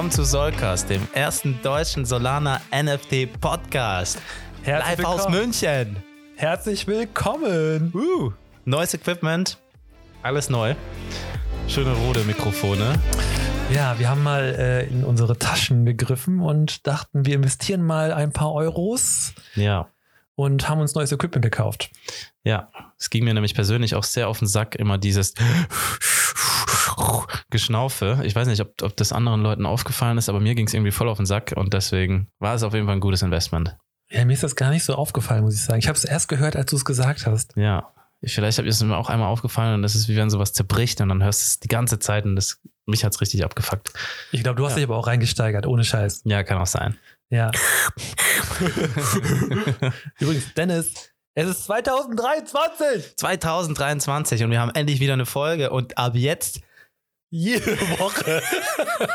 willkommen zu Solcast, dem ersten deutschen Solana NFT Podcast. Herzlich Live aus willkommen. München. Herzlich willkommen. Uh, neues Equipment, alles neu. Schöne rote Mikrofone. Ja, wir haben mal äh, in unsere Taschen gegriffen und dachten, wir investieren mal ein paar Euros Ja, und haben uns neues Equipment gekauft. ja. Es ging mir nämlich persönlich auch sehr auf den Sack, immer dieses Geschnaufe. Ich weiß nicht, ob, ob das anderen Leuten aufgefallen ist, aber mir ging es irgendwie voll auf den Sack und deswegen war es auf jeden Fall ein gutes Investment. Ja, mir ist das gar nicht so aufgefallen, muss ich sagen. Ich habe es erst gehört, als du es gesagt hast. Ja. Vielleicht habe ich es mir auch einmal aufgefallen und das ist wie wenn sowas zerbricht und dann hörst du es die ganze Zeit und das, mich hat es richtig abgefuckt. Ich glaube, du hast Ja. dich aber auch reingesteigert, ohne Scheiß. Ja, kann auch sein. Ja. Übrigens, Dennis, es ist 2023. 2023 und wir haben endlich wieder eine Folge und ab jetzt Jede Woche.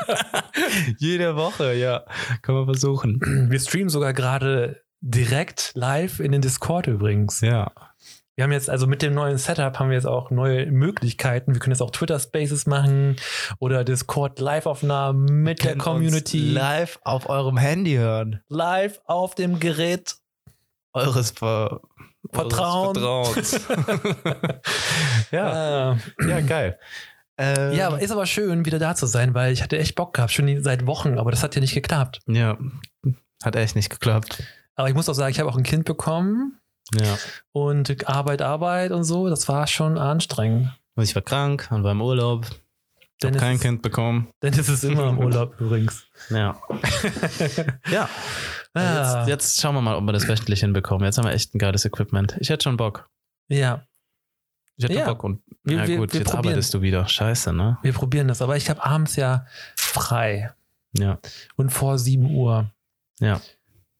jede Woche, ja. Können wir versuchen. Wir streamen sogar gerade direkt live in den Discord übrigens. Ja. Wir haben jetzt, also mit dem neuen Setup haben wir jetzt auch neue Möglichkeiten. Wir können jetzt auch Twitter Spaces machen oder Discord Live-Aufnahmen mit der Community. live auf eurem Handy hören. live auf dem Gerät. Eures Ver Vertrauens. ja. Ja. ja, geil. Ähm, ja, aber ist aber schön, wieder da zu sein, weil ich hatte echt Bock gehabt, schon seit Wochen, aber das hat ja nicht geklappt. ja, hat echt nicht geklappt. Aber ich muss auch sagen, ich habe auch ein Kind bekommen Ja. und Arbeit, Arbeit und so. Das war schon anstrengend. Und ich war krank und war im Urlaub. Ich habe kein Kind bekommen. Denn es ist immer im Urlaub übrigens. Ja. ja. Ah. Jetzt, jetzt schauen wir mal, ob wir das wöchentlich hinbekommen. Jetzt haben wir echt ein geiles Equipment. Ich hätte schon Bock. Ja, Ich hätte Ja. Bock und Wir- ja wir- gut, wir jetzt probieren. arbeitest du wieder. Scheiße, ne? wir probieren das. Aber ich habe abends ja frei Ja. und vor 7 Uhr. Ja.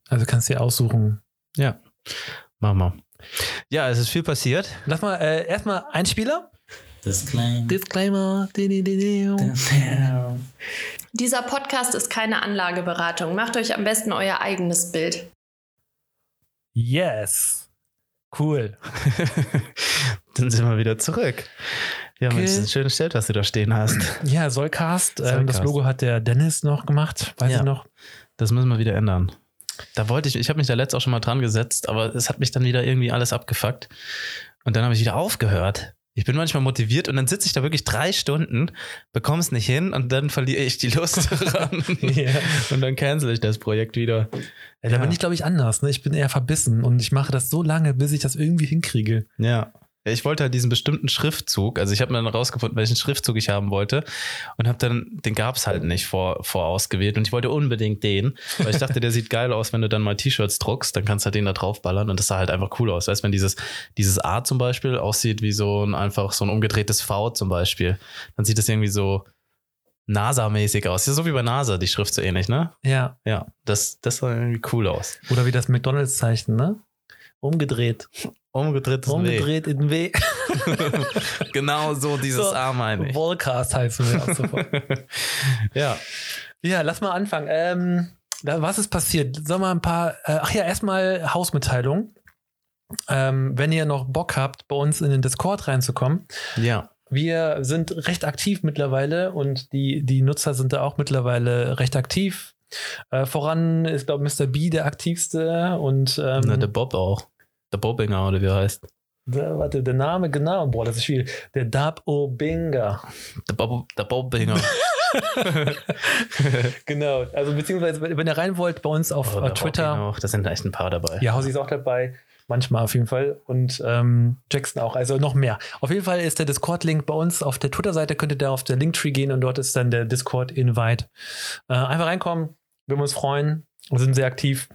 Also kannst du dir aussuchen. Ja. Machen wir. Ja, es ist viel passiert. Lass mal äh, erstmal Einspieler. Disclaimer. Disclaimer. Dieser Podcast ist keine Anlageberatung. Macht euch am besten euer eigenes Bild. Yes. Cool. Dann sind wir wieder zurück. Ja, Mensch, das ist ein schönes Schild, was du da stehen hast. Ja, Sollcast. Ähm, Sollcast. das Logo hat der Dennis noch gemacht. Weiß Ja. ich noch. Das müssen wir wieder ändern. Da wollte ich, ich habe mich da letzt auch schon mal dran gesetzt, aber es hat mich dann wieder irgendwie alles abgefuckt. Und dann habe ich wieder aufgehört. Ich bin manchmal motiviert und dann sitze ich da wirklich drei Stunden, bekomme es nicht hin und dann verliere ich die Lust daran. Ja. Und dann cancel ich das Projekt wieder. Ja, da bin ich, glaube ich, anders. Ne? Ich bin eher verbissen und ich mache das so lange, bis ich das irgendwie hinkriege. Ja. Ich wollte halt diesen bestimmten Schriftzug, also ich habe mir dann rausgefunden, welchen Schriftzug ich haben wollte und habe dann, den gab es halt nicht vor, vorausgewählt und ich wollte unbedingt den, weil ich dachte, der sieht geil aus, wenn du dann mal T-Shirts druckst, dann kannst du halt den da drauf ballern und das sah halt einfach cool aus. Weißt du, wenn dieses, dieses A zum Beispiel aussieht wie so ein einfach so ein umgedrehtes V zum Beispiel, dann sieht das irgendwie so NASA-mäßig aus. So wie bei NASA, die Schrift so ähnlich, ne? Ja. Ja, das, das sah irgendwie cool aus. Oder wie das McDonalds-Zeichen, ne? Umgedreht. Umgedrehtes W. Umgedreht in W. Genau so dieses So, A meine ich. Heißen wir auch sofort. Ja. Ja, lass mal anfangen. Ähm, was ist passiert? Sollen wir ein paar. Äh, ach ja, erstmal Hausmitteilung. Ähm, wenn ihr noch Bock habt, bei uns in den Discord reinzukommen. Ja. Wir sind recht aktiv mittlerweile und die, die Nutzer sind da auch mittlerweile recht aktiv. Äh, voran ist, glaube ich, Mr. B der aktivste und ähm, Na, der Bob auch. Der Bobinger oder wie er heißt. der, warte, der Name genau, boah, das ist schwierig. Der Dab Obinga. Der, Bob, der Bobinger. Genau, also beziehungsweise, wenn ihr rein wollt, bei uns auf Oh, Twitter. Auch. Da sind echt ein paar dabei. Ja, Hausi ist auch dabei. Manchmal auf jeden Fall. Und ähm, Jackson auch. Also noch mehr. Auf jeden Fall ist der Discord-Link bei uns auf der Twitter-Seite. Könnt ihr da auf der Linktree gehen und dort ist dann der Discord-Invite. Äh, einfach reinkommen. Wir uns freuen. Wir sind sehr aktiv.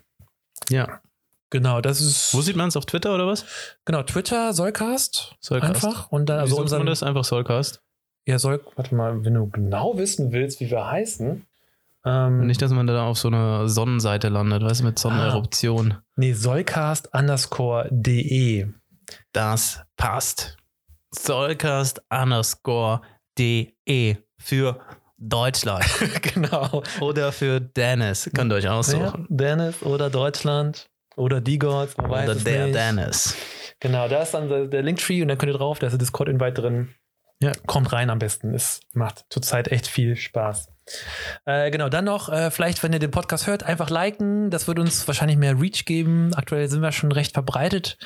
Ja. Genau, das ist. Wo sieht man es? Auf Twitter oder was? Genau, Twitter, Sollcast. Soulcast. Einfach. Und dann, Wie also man unseren. das? Einfach Soulcast. Ja, Soll, warte mal, wenn du genau wissen willst, wie wir heißen. Ähm, Nicht, dass man da auf so einer Sonnenseite landet, weißt du, mit Sonneneruption. nee, Sollcast underscore de. Das passt. Soulcast underscore de für Deutschland. genau. oder für Dennis. Könnt ihr euch Ja, aussuchen. Dennis oder Deutschland oder die Gods, man weiß oder es der nicht. Dennis. Genau, da ist dann der, Linktree und dann könnt ihr drauf, da ist der Discord-Invite drin. Ja. Kommt rein am besten. Es macht zurzeit echt viel Spaß. Äh, genau, dann noch, äh, vielleicht, wenn ihr den Podcast hört, einfach liken. Das würde uns wahrscheinlich mehr Reach geben. Aktuell sind wir schon recht verbreitet.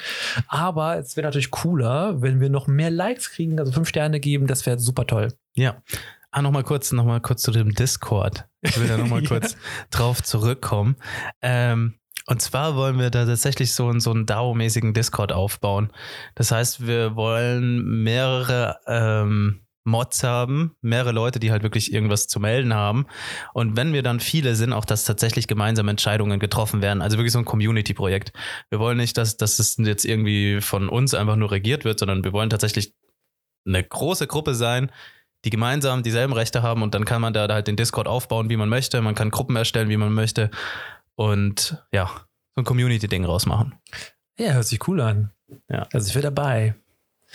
Aber es wäre natürlich cooler, wenn wir noch mehr Likes kriegen, also fünf Sterne geben. Das wäre super toll. Ja. Ah, nochmal kurz, noch mal kurz zu dem Discord. Ich will da nochmal Ja. kurz drauf zurückkommen. Ähm, und zwar wollen wir da tatsächlich so, einen- so einen DAO-mäßigen Discord aufbauen. Das heißt, wir wollen mehrere ähm, Mods haben, mehrere Leute, die halt wirklich irgendwas zu melden haben. Und wenn wir dann viele sind, auch dass tatsächlich gemeinsam Entscheidungen getroffen werden. Also wirklich so ein Community-Projekt. Wir wollen nicht, dass, dass es jetzt irgendwie von uns einfach nur regiert wird, sondern wir wollen tatsächlich eine große Gruppe sein, die gemeinsam dieselben Rechte haben und dann kann man da halt den Discord aufbauen, wie man möchte. Man kann Gruppen erstellen, wie man möchte. Und ja, so ein Community-Ding rausmachen. Ja, hört sich cool an. Ja. Also ich wäre dabei.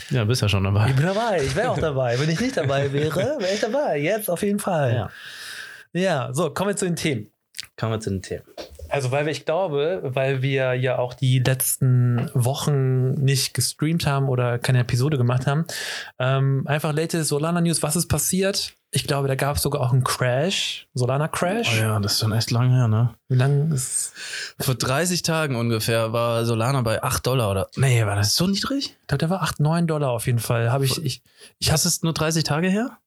Ja, bist ja schon dabei. Ich bin dabei. Ich wäre auch dabei. Wenn ich nicht dabei wäre, wäre ich dabei. Jetzt auf jeden Fall. Ja. ja, so, kommen wir zu den Themen. Kommen wir zu den Themen. Also, weil wir, ich glaube, weil wir ja auch die letzten Wochen nicht gestreamt haben oder keine Episode gemacht haben, ähm, einfach latest Solana News, was ist passiert? Ich glaube, da gab es sogar auch einen Crash, Solana Crash. Oh ja, das ist schon echt lang her, ne? Wie lange ist. Vor 30 Tagen ungefähr war Solana bei 8 Dollar oder. Nee, war das so niedrig? Ich glaube, der war 8, 9 Dollar auf jeden Fall. Habe ich, ich, ich, Das ist nur 30 Tage her?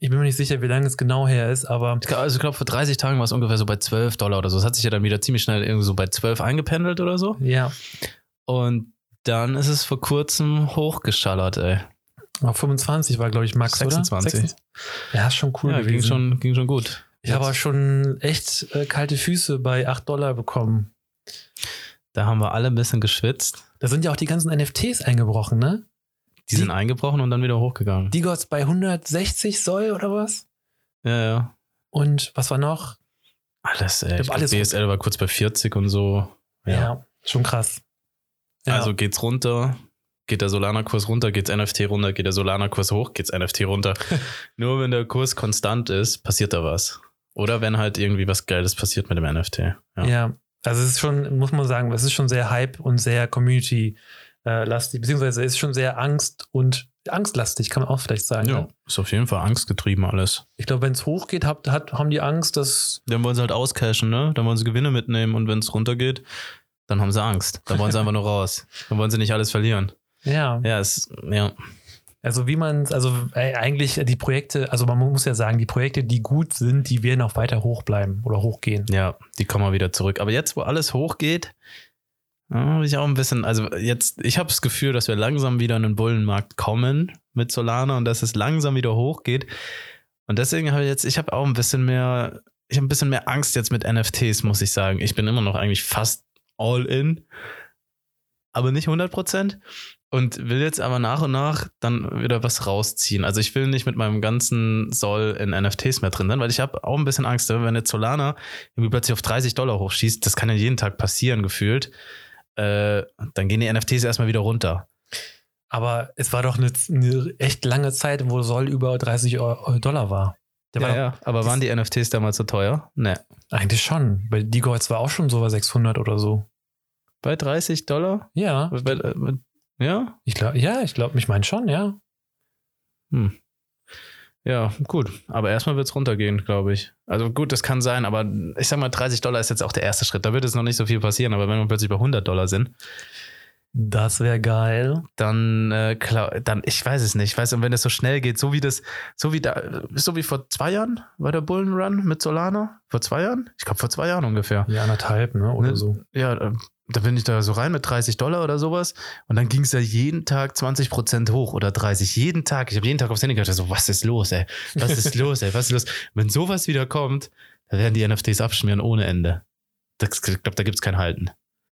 Ich bin mir nicht sicher, wie lange es genau her ist, aber Also ich glaube, vor 30 Tagen war es ungefähr so bei 12 Dollar oder so. Es hat sich ja dann wieder ziemlich schnell irgendwie so bei 12 eingependelt oder so. ja, Und dann ist es vor kurzem hochgeschallert, ey. auf 25 war, glaube ich, Max, 26. oder? 26. Ja, ist schon cool ja, gewesen. ging schon, ging schon gut. Ich habe schon echt äh, kalte Füße bei 8 Dollar bekommen. Da haben wir alle ein bisschen geschwitzt. Da sind ja auch die ganzen NFTs eingebrochen, ne? Die, Die- sind eingebrochen und dann wieder hochgegangen. Die Gods bei 160 Soll oder was? ja, ja. Und was war noch? Alles, ey. Ich glaub, alles BSL war kurz bei 40 und so. Ja. schon krass. Ja. Also geht's runter, geht der Solana-Kurs runter, geht's NFT runter, geht der Solana-Kurs hoch, geht's NFT runter. Nur wenn der Kurs konstant ist, passiert da was. Oder wenn halt irgendwie was Geiles passiert mit dem NFT. Ja. ja. Also es ist schon, muss man sagen, es ist schon sehr Hype und sehr Community-lastig, beziehungsweise es ist schon sehr Angst und angstlastig, kann man auch vielleicht sagen. Ja, Ne? ist auf jeden Fall angstgetrieben alles. Ich glaube, wenn es hochgeht, hat, hat, haben die Angst, dass Dann wollen sie halt auscashen, ne? Dann wollen sie Gewinne mitnehmen und wenn es runtergeht, dann haben sie Angst. Dann wollen sie einfach nur raus. Dann wollen sie nicht alles verlieren. ja, Ja, es, ja. also wie man, also äh, eigentlich die Projekte, also man muss ja sagen, die Projekte, die gut sind, die werden auch weiter hoch bleiben oder hochgehen. Ja, die kommen mal wieder zurück. Aber jetzt, wo alles hochgeht, habe ich auch ein bisschen, also jetzt, ich habe das Gefühl, dass wir langsam wieder in den Bullenmarkt kommen mit Solana und dass es langsam wieder hochgeht. Und deswegen habe ich jetzt, ich habe auch ein bisschen mehr, ich habe ein bisschen mehr Angst jetzt mit NFTs, muss ich sagen. Ich bin immer noch eigentlich fast all in, aber nicht 100 Prozent. Und will jetzt aber nach und nach dann wieder was rausziehen. Also ich will nicht mit meinem ganzen Soll in NFTs mehr drin sein, weil ich habe auch ein bisschen Angst, wenn jetzt Solana irgendwie plötzlich auf 30 Dollar hochschießt, das kann ja jeden Tag passieren, gefühlt. Äh, dann gehen die NFTs erstmal wieder runter. Aber es war doch eine, eine echt lange Zeit, wo Soll über 30 Euro, Dollar war. Der war ja, doch, ja. Aber waren die NFTs damals so teuer? Ne. Eigentlich schon. Bei D-Gods war auch schon so bei 600 oder so. Bei 30 Dollar? Ja, Bei, äh, ja? ich glaube, ja, ich glaube, ich meine schon, ja. Hm. Ja, gut. Aber erstmal wird es runtergehen, glaube ich. Also gut, das kann sein, aber ich sag mal, 30 Dollar ist jetzt auch der erste Schritt. Da wird jetzt noch nicht so viel passieren, aber wenn wir plötzlich bei 100 Dollar sind, Das wäre geil. dann, äh, klar, dann, ich weiß es nicht. Ich weiß, und wenn es so schnell geht, so wie das, so wie da, so wie vor zwei Jahren war der Bullenrun mit Solana? Vor zwei Jahren? Ich glaube, vor zwei Jahren ungefähr. Ja, anderthalb, ne? Oder Ne? so. Ja, äh, da bin ich da so rein mit 30 Dollar oder sowas. Und dann ging es ja jeden Tag 20 Prozent hoch oder 30. Jeden Tag. Ich habe jeden Tag aufs Handy gedacht, so, was ist los, ey? Was ist los, ey? Was ist los? Wenn sowas wieder kommt, dann werden die NFTs abschmieren ohne Ende. Das, ich glaube, da gibt es kein Halten.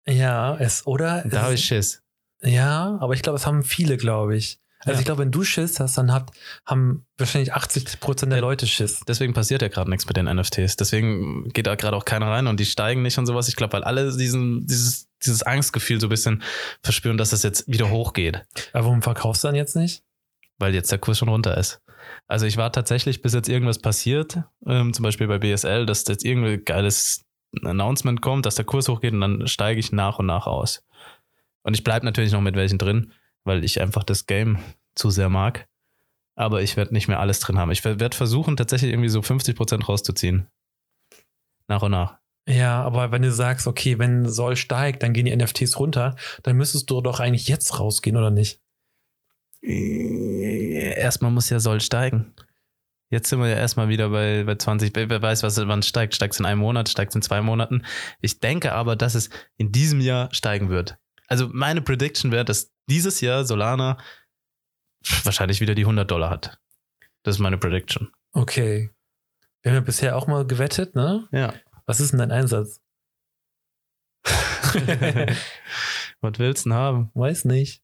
Ja, es, oder? Da habe ich Schiss. Ja, aber ich glaube, es haben viele, glaube ich. Also Ja. ich glaube, wenn du Schiss hast, dann hat, haben wahrscheinlich 80 Prozent der Ja. Leute Schiss. Deswegen passiert ja gerade nichts mit den NFTs. Deswegen geht da gerade auch keiner rein und die steigen nicht und sowas. Ich glaube, weil alle diesen, dieses, dieses Angstgefühl so ein bisschen verspüren, dass das jetzt wieder hochgeht. Aber warum verkaufst du dann jetzt nicht? weil jetzt der Kurs schon runter ist. Also ich war tatsächlich, bis jetzt irgendwas passiert, ähm, zum Beispiel bei BSL, dass jetzt irgendein geiles Announcement kommt, dass der Kurs hochgeht und dann steige ich nach und nach aus. Und ich bleibe natürlich noch mit welchen drin, weil ich einfach das Game zu sehr mag. Aber ich werde nicht mehr alles drin haben. Ich werde versuchen, tatsächlich irgendwie so 50% rauszuziehen. Nach und nach. Ja, aber wenn du sagst, okay, wenn Soll steigt, dann gehen die NFTs runter, dann müsstest du doch eigentlich jetzt rausgehen, oder nicht? Erstmal muss ja Soll steigen. Jetzt sind wir ja erstmal wieder bei, bei 20. Wer weiß, was, wann es steigt. Steigt es in einem Monat, steigt es in zwei Monaten. Ich denke aber, dass es in diesem Jahr steigen wird. Also meine Prediction wäre, dass dieses Jahr Solana wahrscheinlich wieder die 100 Dollar hat. Das ist meine Prediction. Okay. Wir haben ja bisher auch mal gewettet, ne? Ja. Was ist denn dein Einsatz? Was willst du denn haben? Weiß nicht.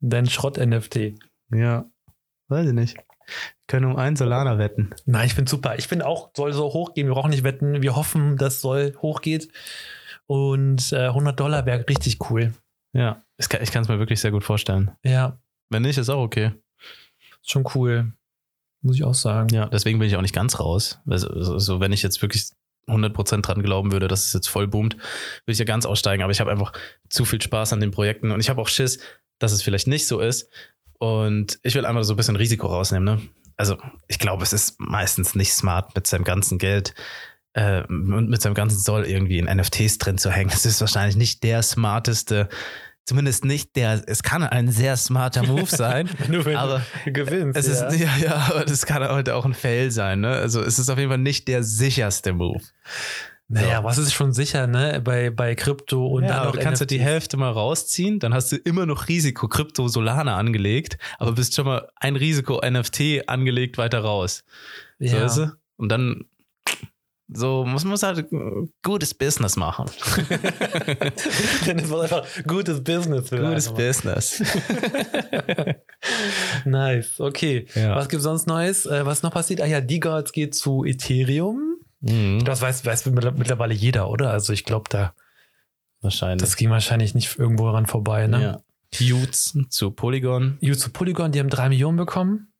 Dein Schrott-NFT. Ja. Weiß ich nicht. Wir können um einen Solana wetten. Nein, ich finde super. Ich finde auch, soll so hochgehen. Wir brauchen nicht wetten. Wir hoffen, dass soll hochgeht. Und äh, 100 Dollar wäre richtig cool. Ja. Ich kann es mir wirklich sehr gut vorstellen. Ja. Wenn nicht, ist auch okay. Ist schon cool. Muss ich auch sagen. Ja, deswegen bin ich auch nicht ganz raus. Also, also wenn ich jetzt wirklich 100% dran glauben würde, dass es jetzt voll boomt, würde ich ja ganz aussteigen. Aber ich habe einfach zu viel Spaß an den Projekten und ich habe auch Schiss, dass es vielleicht nicht so ist. Und ich will einfach so ein bisschen Risiko rausnehmen. Ne? Also ich glaube, es ist meistens nicht smart, mit seinem ganzen Geld äh, und mit seinem ganzen Soll irgendwie in NFTs drin zu hängen. Das ist wahrscheinlich nicht der smarteste zumindest nicht der, es kann ein sehr smarter Move sein, Nur wenn aber du gewinnst. es ja. ist, ja, ja, aber das kann heute auch ein Fail sein, ne? Also es ist auf jeden Fall nicht der sicherste Move. naja, was ist schon sicher, ne? Bei, bei Krypto und ja, dann aber kannst du die. Hälfte mal rausziehen, dann hast du immer noch Risiko Krypto Solana angelegt, aber bist schon mal ein Risiko NFT angelegt weiter raus. So, Ja. weißt du? Und dann so muss man halt gutes Business machen. Es war einfach gutes Business. Gutes. Business. Nice, okay. Ja. Was gibt sonst Neues? Äh, was noch passiert? Ah ja, DeGods geht zu Ethereum. Mhm, Das weiß, weiß mittlerweile jeder, oder? Also ich glaube, da wahrscheinlich. das ging wahrscheinlich nicht irgendwo ran vorbei. Ne? Ja. Utes zu Polygon. You zu Polygon, die haben drei Millionen bekommen.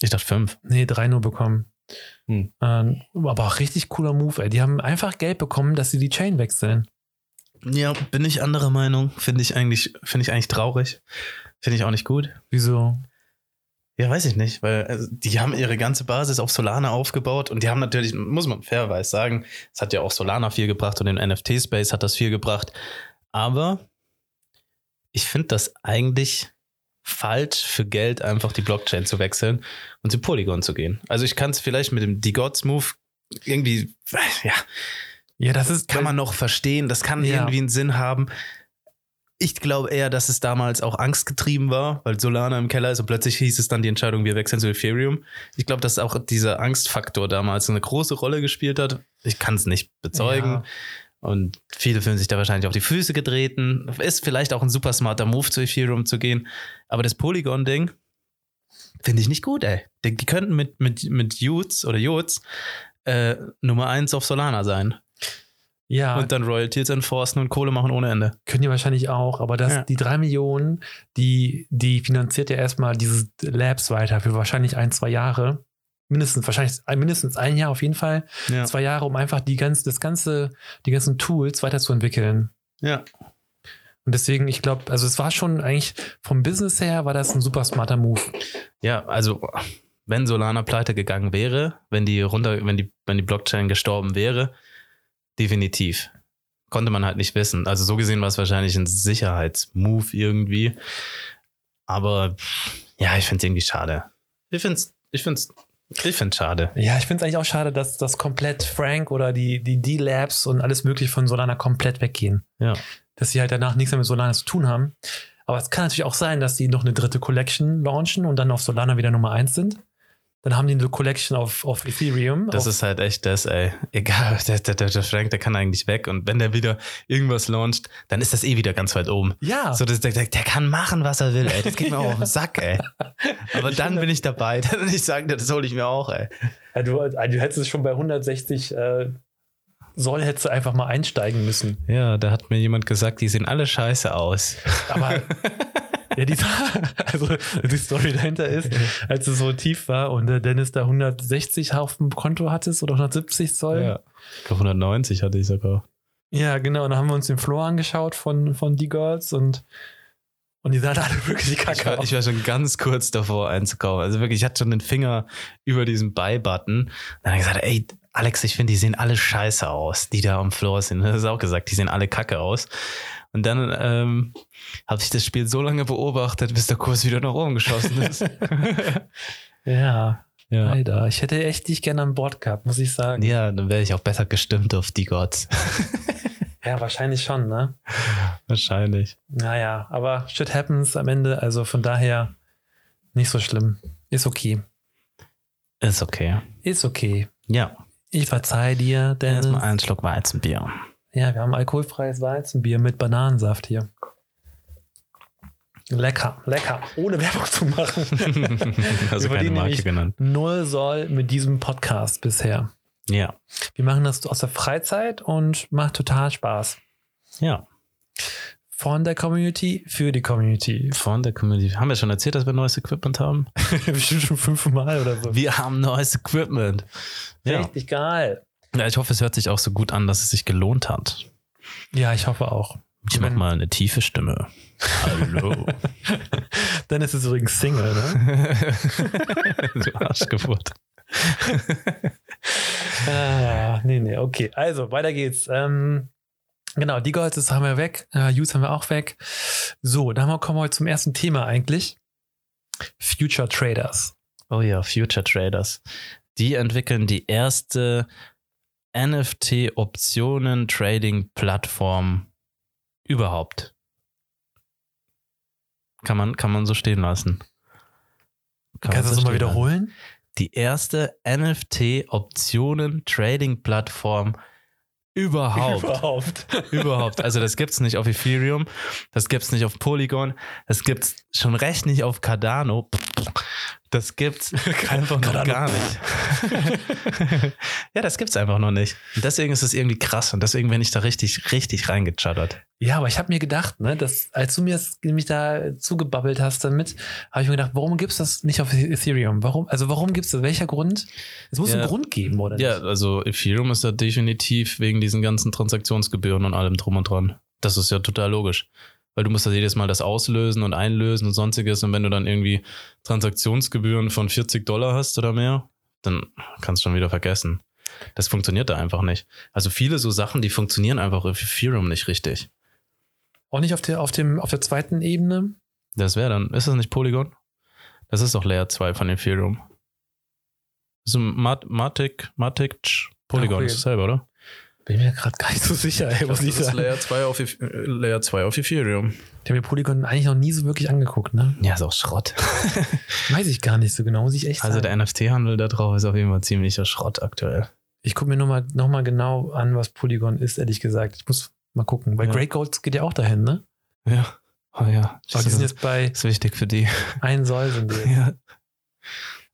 Ich dachte fünf. Nee, drei nur bekommen. Hm. Ähm, aber auch richtig cooler Move, ey. Die haben einfach Geld bekommen, dass sie die Chain wechseln. Ja, bin ich anderer Meinung. Finde ich eigentlich, finde ich eigentlich traurig. Finde ich auch nicht gut. Wieso? Ja, weiß ich nicht, weil also, die haben ihre ganze Basis auf Solana aufgebaut und die haben natürlich, muss man fairerweise sagen, es hat ja auch Solana viel gebracht und den NFT-Space hat das viel gebracht. Aber ich finde das eigentlich falsch für Geld einfach die Blockchain zu wechseln und zu Polygon zu gehen. Also ich kann es vielleicht mit dem D-Gods-Move irgendwie, ja, Ja, das ist. kann man noch verstehen, das kann Ja. irgendwie einen Sinn haben. Ich glaube eher, dass es damals auch angstgetrieben war, weil Solana im Keller ist und plötzlich hieß es dann die Entscheidung, wir wechseln zu Ethereum. Ich glaube, dass auch dieser Angstfaktor damals eine große Rolle gespielt hat. Ich kann es nicht bezeugen. Ja. Und viele fühlen sich da wahrscheinlich auf die Füße getreten. Ist vielleicht auch ein super smarter Move zu Ethereum zu gehen. Aber das Polygon-Ding finde ich nicht gut, ey. Die, die könnten mit, mit, mit Utes oder Jots äh, Nummer eins auf Solana sein. Ja, Und dann Royalties enforcen und Kohle machen ohne Ende. können die wahrscheinlich auch, aber das, Ja. die drei Millionen, die, die finanziert ja erstmal dieses Labs weiter für wahrscheinlich ein, zwei Jahre. Mindestens, wahrscheinlich ein- mindestens ein Jahr auf jeden Fall. Ja. Zwei Jahre, um einfach die ganz, das ganze, die ganzen Tools weiterzuentwickeln. ja. Und deswegen, ich glaube, also es war schon eigentlich vom Business her war das ein super smarter Move. Ja, also wenn Solana pleite gegangen wäre, wenn die runter, wenn die, wenn die Blockchain gestorben wäre, definitiv. Konnte man halt nicht wissen. Also so gesehen war es wahrscheinlich ein Sicherheitsmove irgendwie. Aber ja, ich finde es irgendwie schade. Ich finde es, ich finde es, ich finde schade. Ja, ich finde es eigentlich auch schade, dass das komplett Frank oder die, die D-Labs und alles mögliche von Solana komplett weggehen. Ja. Dass sie halt danach nichts mehr mit Solana zu tun haben. Aber es kann natürlich auch sein, dass sie noch eine dritte Collection launchen und dann auf Solana wieder Nummer eins sind. Dann haben die eine Collection auf, auf Ethereum. Das auf, ist halt echt das, ey. Egal, der, der, der Frank, der kann eigentlich weg. Und wenn der wieder irgendwas launcht, dann ist das eh wieder ganz weit oben. ja, So, der, der der kann machen, was er will, ey. Das geht mir auch auf den Sack, ey. Aber dann bin ich dabei. Dann würde ich sagen, das hole ich mir auch, ey. Ja, du, also du hättest es schon bei 160 äh, Soll hättest du einfach mal einsteigen müssen. Ja, da hat mir jemand gesagt, die sehen alle scheiße aus. Aber ja, die, also die Story dahinter ist, als es so tief war und der Dennis da 160 auf dem Konto hattest oder 170 Zoll. Ja. Ich glaube, 190 hatte ich sogar. Ja, genau. Und dann haben wir uns den Floor angeschaut von, von Die Girls und Und die sahen alle wirklich Ich kacke war, aus. ich war schon ganz kurz davor einzukaufen. Also wirklich, ich hatte schon den Finger über diesen Buy-Button. Dann habe ich gesagt, ey, Alex, ich finde, die sehen alle scheiße aus, die da am Floor sind. Das ist auch gesagt, die sehen alle kacke aus. Und dann ähm, habe ich das Spiel so lange beobachtet, bis der Kurs wieder nach oben geschossen ist. ja, ja. leider. Ich hätte echt dich gerne an Bord gehabt, muss ich sagen. ja, dann wäre ich auch besser gestimmt auf die Gods. Ja, wahrscheinlich schon, ne? Wahrscheinlich. Naja, aber shit happens am Ende, also von daher nicht so schlimm. Ist okay. Ist okay. Ist okay. Ja. Ich verzeih dir, Dennis. Erstmal einen Schluck Weizenbier. Ja, wir haben alkoholfreies Weizenbier mit Bananensaft hier. Lecker, lecker. Ohne Werbung zu machen. also keine Marke genannt. Null soll mit diesem Podcast bisher. Ja. Wir machen das aus der Freizeit und macht total Spaß. Ja. Von der Community für die Community. Von der Community. Haben wir schon erzählt, dass wir neues Equipment haben? Bestimmt schon fünfmal oder so. Wir haben neues Equipment. Ja. Richtig geil. Ja, ich hoffe, es hört sich auch so gut an, dass es sich gelohnt hat. Ja, ich hoffe auch. Ich mach mal eine tiefe Stimme. Hallo. Dennis ist übrigens Single, ne? du Arschgeburt. ah, nee, nee, okay. Also, weiter geht's. Ähm, genau, die Golds haben wir weg. Äh, Use haben wir auch weg. So, dann kommen wir heute zum ersten Thema eigentlich. Future Traders. Oh ja, Future Traders. Die entwickeln die erste NFT-Optionen-Trading-Plattform überhaupt. Kann man, kann man so stehen lassen. Kann Kannst du das nochmal wiederholen? Die erste NFT-Optionen-Trading-Plattform überhaupt. Überhaupt. Überhaupt. Also das gibt's nicht auf Ethereum, das gibt's nicht auf Polygon, das gibt's schon recht nicht auf Cardano. Das gibt's einfach noch gar nicht. ja, das gibt's einfach noch nicht. Und deswegen ist es irgendwie krass und deswegen bin ich da richtig, richtig reingechattert. Ja, aber ich habe mir gedacht, ne, dass, als du mir nämlich da zugebabbelt hast damit, habe ich mir gedacht, warum gibt's das nicht auf Ethereum? Warum, also warum gibt's das? Welcher Grund? Es muss Ja. einen Grund geben, oder Ja, nicht? also Ethereum ist da definitiv wegen diesen ganzen Transaktionsgebühren und allem drum und dran. Das ist ja total logisch. Weil du musst ja jedes Mal das auslösen und einlösen und sonstiges. Und wenn du dann irgendwie Transaktionsgebühren von 40 Dollar hast oder mehr, dann kannst du schon wieder vergessen. Das funktioniert da einfach nicht. Also viele so Sachen, die funktionieren einfach auf Ethereum nicht richtig. Auch nicht auf der, auf dem, auf der zweiten Ebene? Das wäre dann, ist das nicht Polygon? Das ist doch Layer 2 von Ethereum. So Mat Matic, Matic, Polygon Okay. ist dasselbe, oder? Bin mir gerade gar nicht so sicher, ey, muss ich das ist sagen. Layer 2 auf, Eth- äh, Layer 2 auf Ethereum. Ich habe mir Polygon eigentlich noch nie so wirklich angeguckt, ne? Ja, ist auch Schrott. Weiß ich gar nicht so genau, muss ich echt Also sagen. der NFT-Handel da drauf ist auf jeden Fall ziemlicher Schrott aktuell. Ich gucke mir nochmal noch mal genau an, was Polygon ist, ehrlich gesagt. Ich muss mal gucken. Weil Ja. Great Gold geht ja auch dahin, ne? Ja. Oh ja. Aber die sind jetzt bei ist wichtig für die. ein Soll sind die. Ja.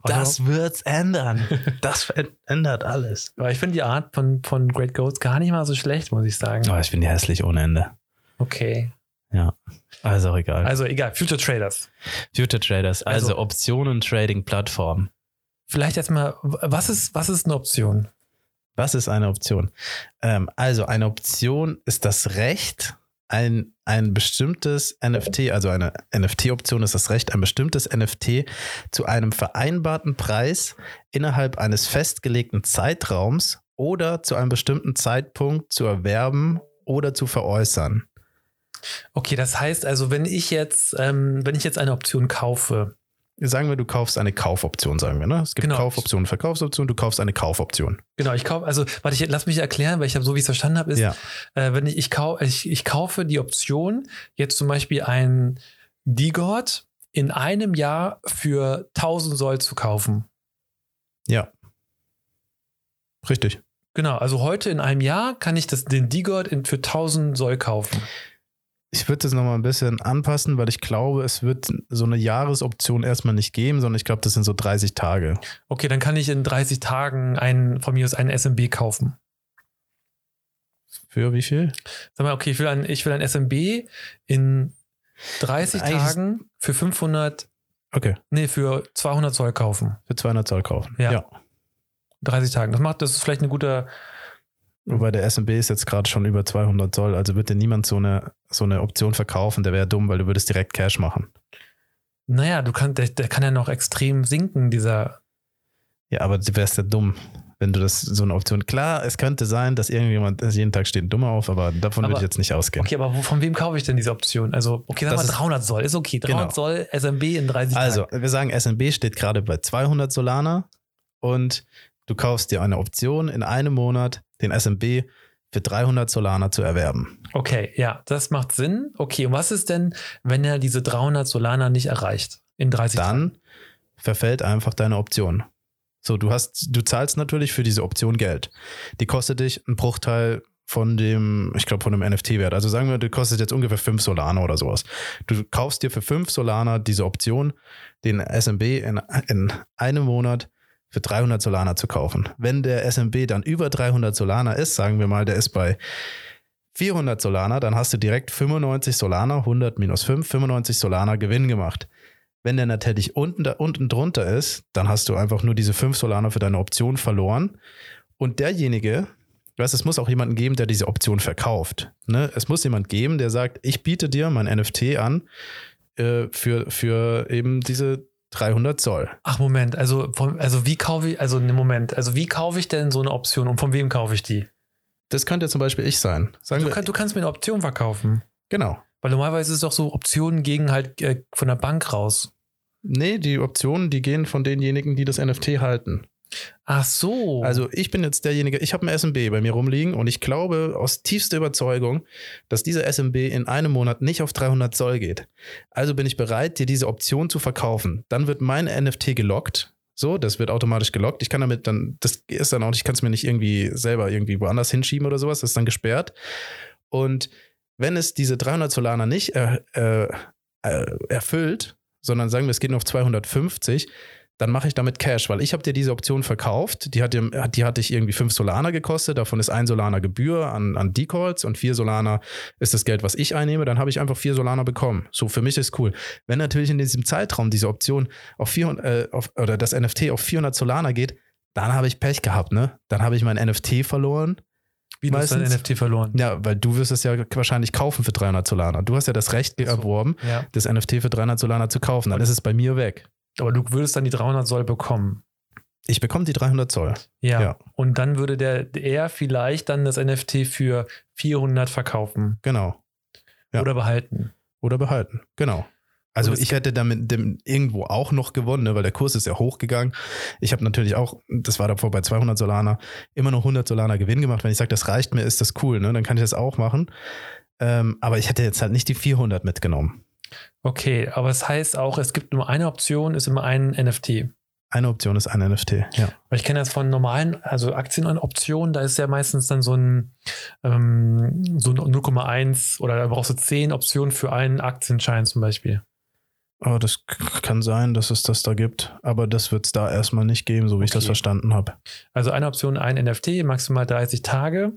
Das wird's ändern. Das verändert alles. Aber ich finde die Art von, von Great Goats gar nicht mal so schlecht, muss ich sagen. Aber ich finde die hässlich ohne Ende. Okay. Also auch egal. Also egal, Future Traders. Future Traders, also, Also- Optionen-Trading-Plattform. Vielleicht erstmal, was ist, was ist eine Option? Was ist eine Option? Ähm, also eine Option ist das Recht, ein, ein bestimmtes NFT, also eine NFT-Option ist das Recht, ein bestimmtes NFT zu einem vereinbarten Preis innerhalb eines festgelegten Zeitraums oder zu einem bestimmten Zeitpunkt zu erwerben oder zu veräußern. Okay, das heißt also, wenn ich jetzt, ähm, wenn ich jetzt eine Option kaufe, Sagen wir, du kaufst eine Kaufoption, sagen wir, ne? Es gibt Genau. Kaufoptionen, Verkaufsoptionen, du kaufst eine Kaufoption. genau, ich kaufe, also, warte, ich, lass mich erklären, weil ich habe, so wie ich es verstanden habe, ist, Ja. äh, wenn ich, ich, kau, ich, ich kaufe die Option, jetzt zum Beispiel ein D-God in einem Jahr für 1000 Soll zu kaufen. Ja. Richtig. Genau, also heute in einem Jahr kann ich das, den in- für 1000 Soll kaufen. Ich würde das nochmal ein bisschen anpassen, weil ich glaube, es wird so eine Jahresoption erstmal nicht geben, sondern ich glaube, das sind so 30 Tage. Okay, dann kann ich in 30 Tagen einen, von mir aus einen SMB kaufen. Für wie viel? Sag mal, okay, ich will ein, ich will ein SMB in 30 Eigentlich Tagen für 500, Okay, nee, für 200 Zoll kaufen. für 200 Zoll kaufen. Ja. ja. 30 Tagen. Das macht, das ist vielleicht ein guter, Wobei der S&B ist jetzt gerade schon über 200 Zoll, also wird dir niemand so eine, so eine Option verkaufen, der wäre dumm, weil du würdest direkt Cash machen. Naja, du kannst, der, der kann ja noch extrem sinken, dieser. Ja, aber du wärst ja dumm, wenn du das so eine Option. Klar, es könnte sein, dass irgendjemand jeden Tag steht ein Dummer auf, aber davon Aber- würde ich jetzt nicht ausgehen. Okay, aber wo, von wem kaufe ich denn diese Option? Also, okay, sag Das mal ist- 300 Soll, ist okay. 300 Genau. Soll SMB in 30 Also, Tagen. wir sagen, SNB steht gerade bei 200 Solana und du kaufst dir eine Option, in einem Monat den SMB für 300 Solana zu erwerben. Okay, ja, das macht Sinn. Okay, und was ist denn, wenn er diese 300 Solana nicht erreicht in 30 Tagen? Dann verfällt einfach deine Option. So, du hast, du zahlst natürlich für diese Option Geld. Die kostet dich einen Bruchteil von dem, ich glaube, von dem NFT-Wert. Also sagen wir, die kostet jetzt ungefähr 5 Solana oder sowas. Du kaufst dir für 5 Solana diese Option, den SMB in, in einem Monat für 300 Solana zu kaufen. Wenn der SMB dann über 300 Solana ist, sagen wir mal, der ist bei 400 Solana, dann hast du direkt 95 Solana, 100 minus 5, 95 Solana Gewinn gemacht. Wenn der natürlich unten, da, unten drunter ist, dann hast du einfach nur diese 5 Solana für deine Option verloren. Und derjenige, weißt, es muss auch jemanden geben, der diese Option verkauft. Ne? Es muss jemand geben, der sagt, ich biete dir mein NFT an äh, für, für eben diese 300 Zoll. Ach, Moment, also, von, also wie kaufe ich, also ne Moment, also wie kaufe ich denn so eine Option und von wem kaufe ich die? Das könnte zum Beispiel ich sein. Sagen Du, wir, kann, du kannst mir eine Option verkaufen. genau. Weil normalerweise ist es doch so Optionen gegen halt äh, von der Bank raus. Nee, die Optionen, die gehen von denjenigen, die das NFT halten. Ach so. Also ich bin jetzt derjenige, ich habe ein SMB bei mir rumliegen und ich glaube aus tiefster Überzeugung, dass dieser SMB in einem Monat nicht auf 300 Zoll geht. Also bin ich bereit, dir diese Option zu verkaufen. Dann wird mein NFT gelockt. So, das wird automatisch gelockt. Ich kann damit dann, das ist dann auch, ich kann es mir nicht irgendwie selber irgendwie woanders hinschieben oder sowas, das ist dann gesperrt. Und wenn es diese 300 Solana nicht äh, äh, äh, erfüllt, sondern sagen wir, es geht nur auf 250, dann mache ich damit Cash, weil ich habe dir diese Option verkauft. Die hat, dir, die hat dich irgendwie 5 Solana gekostet. Davon ist ein Solana Gebühr an, an Decalls und 4 Solana ist das Geld, was ich einnehme. Dann habe ich einfach 4 Solana bekommen. So, für mich ist cool. Wenn natürlich in diesem Zeitraum diese Option auf 400, äh, auf, oder das NFT auf 400 Solana geht, dann habe ich Pech gehabt, ne? Dann habe ich mein NFT verloren. wie du hast dein meistens- NFT verloren. Ja, weil du wirst es ja wahrscheinlich kaufen für 300 Solana. Du hast ja das Recht so. erworben, Ja. das NFT für 300 Solana zu kaufen. Dann ist es bei mir weg. Aber du würdest dann die 300 Soll bekommen. Ich bekomme die 300 Zoll. Ja. Ja. Und dann würde der er vielleicht dann das NFT für 400 verkaufen Genau. Ja. oder behalten. Oder behalten. Genau. Also ich hätte damit dem irgendwo auch noch gewonnen, ne, weil der Kurs ist ja hochgegangen. Ich habe natürlich auch, das war davor bei 200 Solana, immer noch 100 Solana Gewinn gemacht. Wenn ich sage, das reicht mir, ist das cool, ne? dann kann ich das auch machen. Ähm, aber ich hätte jetzt halt nicht die 400 mitgenommen. Okay, aber es heißt auch, es gibt nur eine Option, ist immer ein NFT. Eine Option ist ein NFT. Ja. Weil ich kenne das von normalen, also Aktienoptionen, da ist ja meistens dann so ein ähm, so ein 0,1 oder da brauchst du 10 Optionen für einen Aktienschein zum Beispiel. Oh, das kann sein, dass es das da gibt, aber das wird es da erstmal nicht geben, so wie ich das Okay. verstanden habe. Also eine Option, ein NFT, maximal 30 Tage.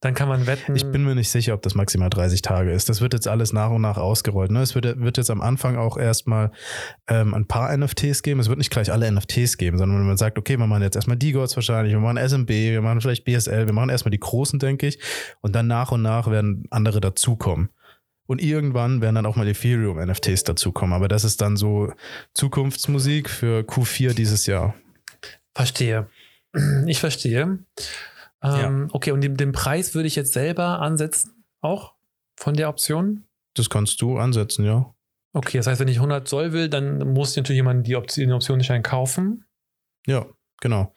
Dann kann man wetten. Ich bin mir nicht sicher, ob das maximal 30 Tage ist. Das wird jetzt alles nach und nach ausgerollt. Ne? Es wird, wird jetzt am Anfang auch erstmal ähm, ein paar NFTs geben. Es wird nicht gleich alle NFTs geben, sondern wenn man sagt, okay, wir machen jetzt erstmal D-Gods wahrscheinlich, wir machen SMB, wir machen vielleicht BSL, wir machen erstmal die großen, denke ich. Und dann nach und nach werden andere dazukommen. Und irgendwann werden dann auch mal Ethereum-NFTs dazukommen. Aber das ist dann so Zukunftsmusik für Q4 dieses Jahr. Verstehe. Ich verstehe. Ähm, Okay, und den, den Preis würde ich jetzt selber ansetzen, auch von der Option. Das kannst du ansetzen, ja. Okay, das heißt, wenn ich 100 Soll will, dann muss natürlich jemand die Option, den Optionsschein kaufen. Ja, genau.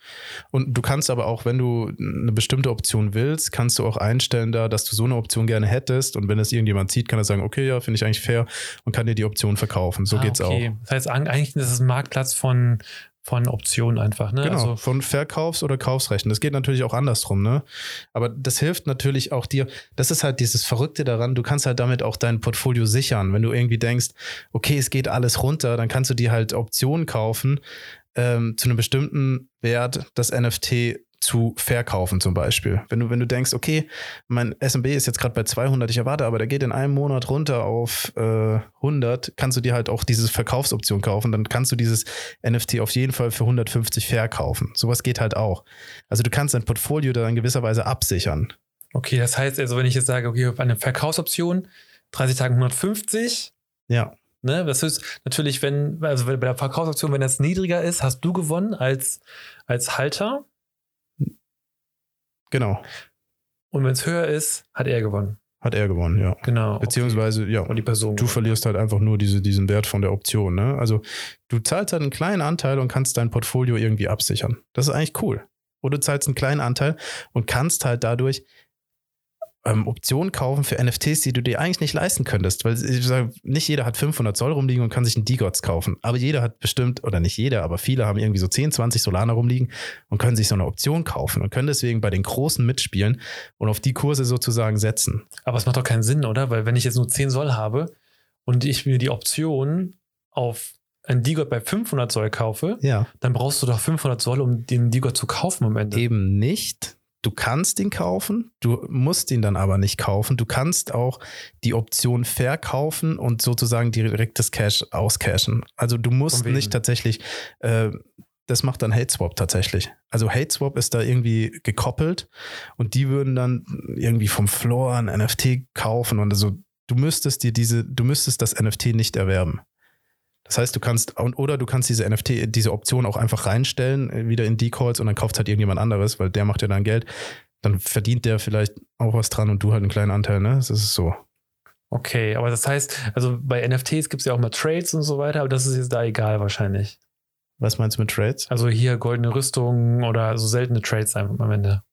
Und du kannst aber auch, wenn du eine bestimmte Option willst, kannst du auch einstellen da, dass du so eine Option gerne hättest. Und wenn es irgendjemand sieht, kann er sagen, okay, ja, finde ich eigentlich fair und kann dir die Option verkaufen. So Ah, geht's okay. auch. Das heißt, eigentlich ist es ein Marktplatz von, von Optionen einfach. Ne? Genau, Also, von Verkaufs- oder Kaufsrechten. Das geht natürlich auch andersrum, ne? Aber das hilft natürlich auch dir. Das ist halt dieses Verrückte daran, du kannst halt damit auch dein Portfolio sichern. Wenn du irgendwie denkst, okay, es geht alles runter, dann kannst du dir halt Optionen kaufen, ähm, zu einem bestimmten Wert das NFT zu verkaufen zum Beispiel. Wenn du, wenn du denkst, okay, mein SMB ist jetzt gerade bei 200, ich erwarte aber, der geht in einem Monat runter auf äh, 100, kannst du dir halt auch diese Verkaufsoption kaufen, dann kannst du dieses NFT auf jeden Fall für 150 verkaufen. Sowas geht halt auch. Also du kannst dein Portfolio da in gewisser Weise absichern. Okay, das heißt also, wenn ich jetzt sage, okay, eine Verkaufsoption, 30 Tagen 150, Ja, ne, das ist natürlich, wenn, also bei der Verkaufsoption, wenn das niedriger ist, hast du gewonnen als, als Halter genau. und wenn es höher ist, hat er gewonnen. Hat er gewonnen, ja. Genau. Beziehungsweise, ja, okay. und die Person. du verlierst halt einfach nur diese, diesen Wert von der Option. Ne? Also du zahlst halt einen kleinen Anteil und kannst dein Portfolio irgendwie absichern. Das ist eigentlich cool. Oder du zahlst einen kleinen Anteil und kannst halt dadurch ähm, Optionen kaufen für NFTs, die du dir eigentlich nicht leisten könntest. Weil ich sage, nicht jeder hat 500 Zoll rumliegen und kann sich einen D-Gods kaufen. Aber jeder hat bestimmt, oder nicht jeder, aber viele haben irgendwie so 10, 20 Solana rumliegen und können sich so eine Option kaufen und können deswegen bei den Großen mitspielen und auf die Kurse sozusagen setzen. Aber es macht doch keinen Sinn, oder? Weil wenn ich jetzt nur 10 Soll habe und ich mir die Option auf ein D-God bei 500 Soll kaufe, Ja. dann brauchst du doch 500 Soll, um den D-God zu kaufen am Ende. Eben nicht. Du kannst ihn kaufen, du musst ihn dann aber nicht kaufen. Du kannst auch die Option verkaufen und sozusagen direkt das Cash auscashen. Also du musst nicht tatsächlich, äh, das macht dann HateSwap tatsächlich. Also HateSwap ist da irgendwie gekoppelt und die würden dann irgendwie vom Floor ein NFT kaufen und also du müsstest dir diese, du müsstest das NFT nicht erwerben. Das heißt, du kannst, oder du kannst diese NFT, diese Option auch einfach reinstellen, äh, wieder in Decalls und dann kauft halt irgendjemand anderes, weil der macht ja dann Geld. Dann verdient der vielleicht auch was dran und du halt einen kleinen Anteil, ne? Das ist so. Okay, aber das heißt, also bei NFTs gibt es ja auch mal Trades und so weiter, aber das ist jetzt da egal wahrscheinlich. Was meinst du mit Trades? Also hier goldene Rüstungen oder so seltene Trades einfach am Ende.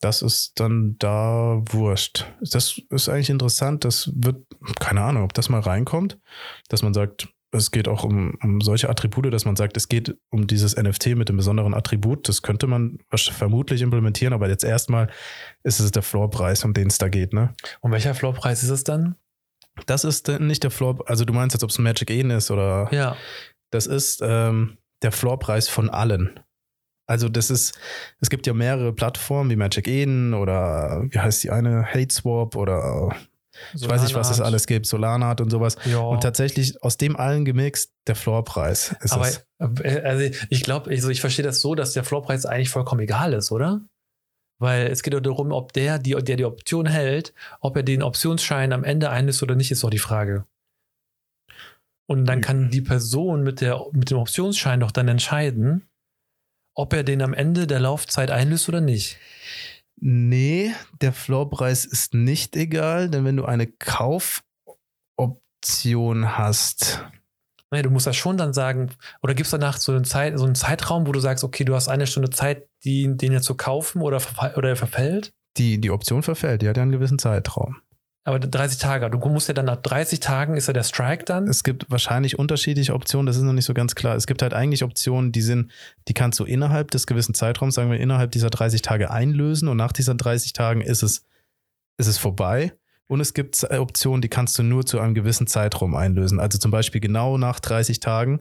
Das ist dann da wurscht. Das ist eigentlich interessant. Das wird, keine Ahnung, ob das mal reinkommt, dass man sagt, es geht auch um, um solche Attribute, dass man sagt, es geht um dieses NFT mit dem besonderen Attribut. Das könnte man vermutlich implementieren, aber jetzt erstmal ist es der Floorpreis, um den es da geht, ne? Und welcher Floorpreis ist es dann? Das ist äh, nicht der Floor, also du meinst jetzt, ob es Magic Eden ist oder Ja. das ist ähm, der Floorpreis von allen. Also das ist, es gibt ja mehrere Plattformen wie Magic Eden oder wie heißt die eine, Hate Swap oder ich weiß nicht, was es alles gibt, Solanart und sowas. Ja. Und tatsächlich aus dem allen gemixt der Floorpreis ist aber es. äh, also ich glaube, also ich verstehe das so, dass der Floorpreis eigentlich vollkommen egal ist, oder? Weil es geht doch darum, ob der, die, der die Option hält, ob er den Optionsschein am Ende einlöst oder nicht, ist doch die Frage. Und dann kann die Person mit, der, mit dem Optionsschein doch dann entscheiden, ob er den am Ende der Laufzeit einlöst oder nicht. Nee, der Floorpreis ist nicht egal, denn wenn du eine Kaufoption hast, Nee, du musst das schon dann sagen, oder gibt es danach so einen, Zeit, so einen Zeitraum, wo du sagst, okay, du hast eine Stunde Zeit, die, den jetzt zu kaufen oder, oder er verfällt? die, die Option verfällt, die hat ja einen gewissen Zeitraum. Aber 30 Tage, du musst ja dann nach 30 Tagen, ist ja der Strike dann? Es gibt wahrscheinlich unterschiedliche Optionen, das ist noch nicht so ganz klar. Es gibt halt eigentlich Optionen, die sind, die kannst du innerhalb des gewissen Zeitraums, sagen wir, innerhalb dieser 30 Tage einlösen und nach diesen 30 Tagen ist es, ist es vorbei. Und es gibt äh, Optionen, die kannst du nur zu einem gewissen Zeitraum einlösen. Also zum Beispiel genau nach 30 Tagen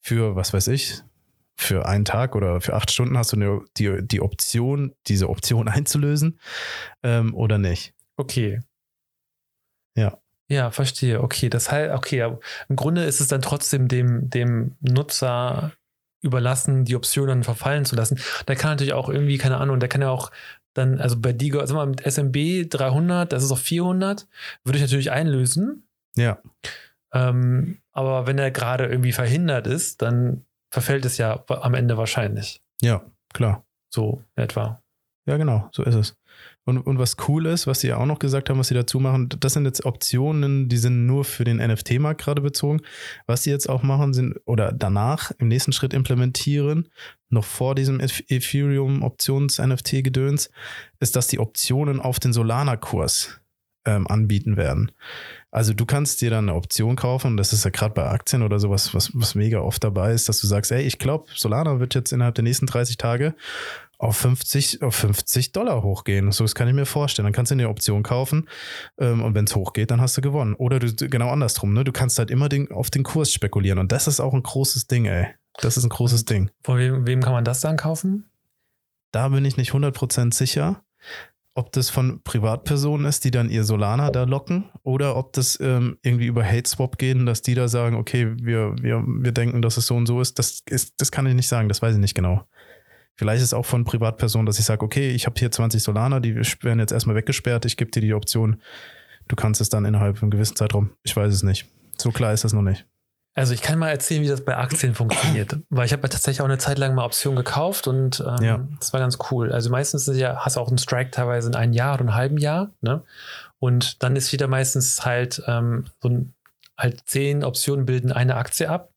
für, was weiß ich, für einen Tag oder für acht Stunden hast du die, die Option, diese Option einzulösen ähm, oder nicht. Okay. Ja. Ja, verstehe. Okay, das heißt, okay, ja, im Grunde ist es dann trotzdem dem, dem Nutzer überlassen, die Optionen verfallen zu lassen. Der kann natürlich auch irgendwie, keine Ahnung, der kann ja auch dann, also bei Digo, also mal mit SMB 300, das ist auf 400, würde ich natürlich einlösen. Ja. Ähm, aber wenn er gerade irgendwie verhindert ist, dann verfällt es ja am Ende wahrscheinlich. Ja, klar. So etwa. Ja, genau, so ist es. Und, und was cool ist, was sie auch noch gesagt haben, was sie dazu machen, das sind jetzt Optionen, die sind nur für den NFT-Markt gerade bezogen. Was sie jetzt auch machen, sind oder danach im nächsten Schritt implementieren, noch vor diesem Eth- Ethereum-Options-NFT-Gedöns, ist, dass die Optionen auf den Solana-Kurs ähm, anbieten werden. Also du kannst dir dann eine Option kaufen, das ist ja gerade bei Aktien oder sowas, was, was mega oft dabei ist, dass du sagst, ey, ich glaube, Solana wird jetzt innerhalb der nächsten 30 Tage auf 50, auf 50 Dollar hochgehen. So, das kann ich mir vorstellen. Dann kannst du eine Option kaufen ähm, und wenn es hochgeht, dann hast du gewonnen. Oder du, genau andersrum, ne? Du kannst halt immer den, auf den Kurs spekulieren und das ist auch ein großes Ding, ey. Das ist ein großes Ding. Von wem, wem kann man das dann kaufen? da bin ich nicht 100% sicher, ob das von Privatpersonen ist, die dann ihr Solana da locken oder ob das ähm, irgendwie über Hate Swap gehen, dass die da sagen, okay, wir, wir, wir denken, dass es so und so ist. Das, ist. das kann ich nicht sagen, das weiß ich nicht genau. Vielleicht ist es auch von Privatpersonen, dass ich sage, okay, ich habe hier 20 Solana, die werden jetzt erstmal weggesperrt, ich gebe dir die Option, du kannst es dann innerhalb einem gewissen Zeitraum. Ich weiß es nicht. So klar ist das noch nicht. Also ich kann mal erzählen, wie das bei Aktien funktioniert, weil ich habe ja tatsächlich auch eine Zeit lang mal Optionen gekauft und ähm, Ja. das war ganz cool. Also meistens ist ja, hast du auch einen Strike teilweise in einem Jahr oder einem halben Jahr, ne? Und dann ist wieder meistens halt ähm, so ein, halt zehn Optionen bilden eine Aktie ab.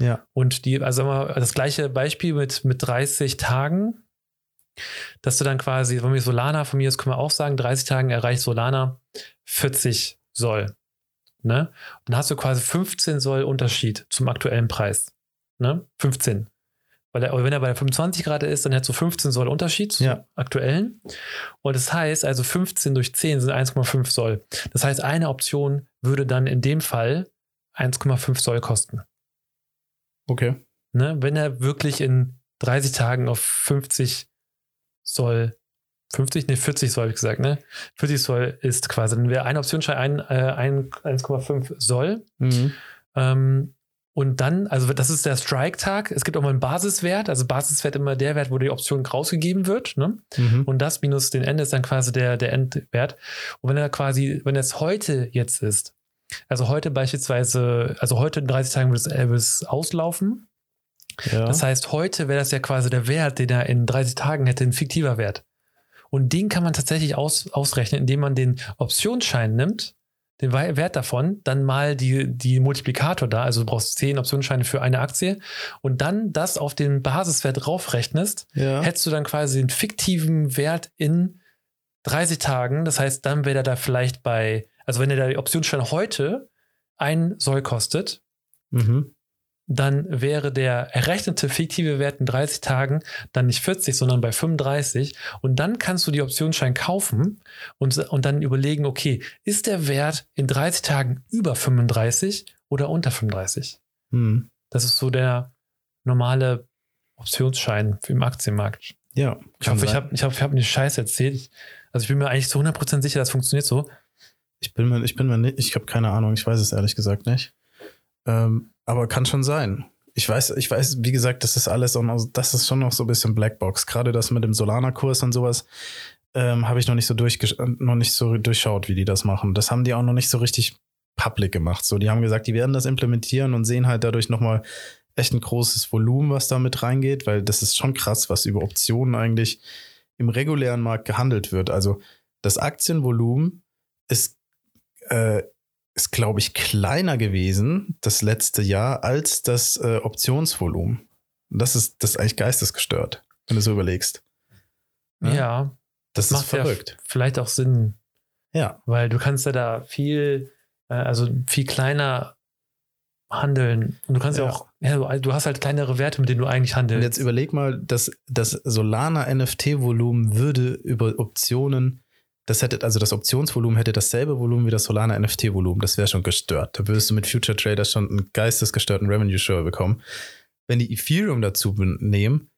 Ja. Und die, also mal, das gleiche Beispiel mit, mit 30 Tagen, dass du dann quasi, wenn wir Solana, von mir aus können wir auch sagen, 30 Tagen erreicht Solana 40 Soll. Ne? Und dann hast du quasi 15 Soll Unterschied zum aktuellen Preis. Ne? 15. Weil er, wenn er bei der 25 gerade ist, dann hättest du 15 Soll Unterschied zum Ja. aktuellen. Und das heißt, also 15 durch 10 sind 1,5 Soll. Das heißt, eine Option würde dann in dem Fall 1,5 Soll kosten. Okay. Ne? Wenn er wirklich in 30 Tagen auf 50 Soll, 50, ne, 40 Soll, habe ich gesagt, ne? 40 Soll ist quasi, dann wäre eine Optionsschein ein, äh, ein, 1,5 Soll. Mhm. Ähm, und dann, also das ist der Strike-Tag. Es gibt auch mal einen Basiswert. Also Basiswert immer der Wert, wo die Option rausgegeben wird. Ne? Mhm. Und das minus den Ende ist dann quasi der, der Endwert. Und wenn er quasi, wenn es heute jetzt ist, also heute beispielsweise, also heute in 30 Tagen wird es auslaufen. ja. Das heißt, heute wäre das ja quasi der Wert, den er in 30 Tagen hätte, ein fiktiver Wert. Und den kann man tatsächlich aus, ausrechnen, indem man den Optionsschein nimmt, den Wert davon, dann mal die, die Multiplikator da, also du brauchst 10 Optionsscheine für eine Aktie und dann das auf den Basiswert draufrechnest, ja. hättest du dann quasi den fiktiven Wert in 30 Tagen. Das heißt, dann wäre er da vielleicht bei, also wenn der Optionsschein heute ein Soll kostet, Mhm. dann wäre der errechnete fiktive Wert in 30 Tagen dann nicht 40, sondern bei 35. Und dann kannst du die Optionsschein kaufen und, und dann überlegen, okay, ist der Wert in 30 Tagen über 35 oder unter 35? Mhm. Das ist so der normale Optionsschein im Aktienmarkt. Ja. Ich hoffe, ich habe ich hoffe, ich hab nicht Scheiße erzählt. Also ich bin mir eigentlich zu 100% sicher, das funktioniert so. Ich bin mir, ich bin mir nicht, ich habe keine Ahnung, ich weiß es ehrlich gesagt nicht. Ähm, aber kann schon sein. Ich weiß, ich weiß, wie gesagt, das ist alles, noch, das ist schon noch so ein bisschen Blackbox. Gerade das mit dem Solana-Kurs und sowas ähm, habe ich noch nicht so durchgesch noch nicht so durchschaut, wie die das machen. Das haben die auch noch nicht so richtig public gemacht. So, die haben gesagt, die werden das implementieren und sehen halt dadurch nochmal echt ein großes Volumen, was da mit reingeht, weil das ist schon krass, was über Optionen eigentlich im regulären Markt gehandelt wird. Also das Aktienvolumen ist, äh, ist glaube ich, kleiner gewesen das letzte Jahr als das äh, Optionsvolumen. Und das ist, das ist eigentlich geistesgestört, wenn du so überlegst. Ja, Ja. Das, ist verrückt. ja vielleicht auch Sinn, Ja. weil du kannst ja da viel, äh, also viel kleiner handeln. Und du kannst ja, Ja. auch, ja, du, du hast halt kleinere Werte, mit denen du eigentlich Und handelst. jetzt überleg mal, dass das Solana NFT-Volumen würde über Optionen, das hätte, also das Optionsvolumen hätte dasselbe Volumen wie das Solana NFT-Volumen. Das wäre schon gestört. Da würdest du mit Future Trader schon einen geistesgestörten Revenue Share bekommen. Wenn die Ethereum dazu nehmen,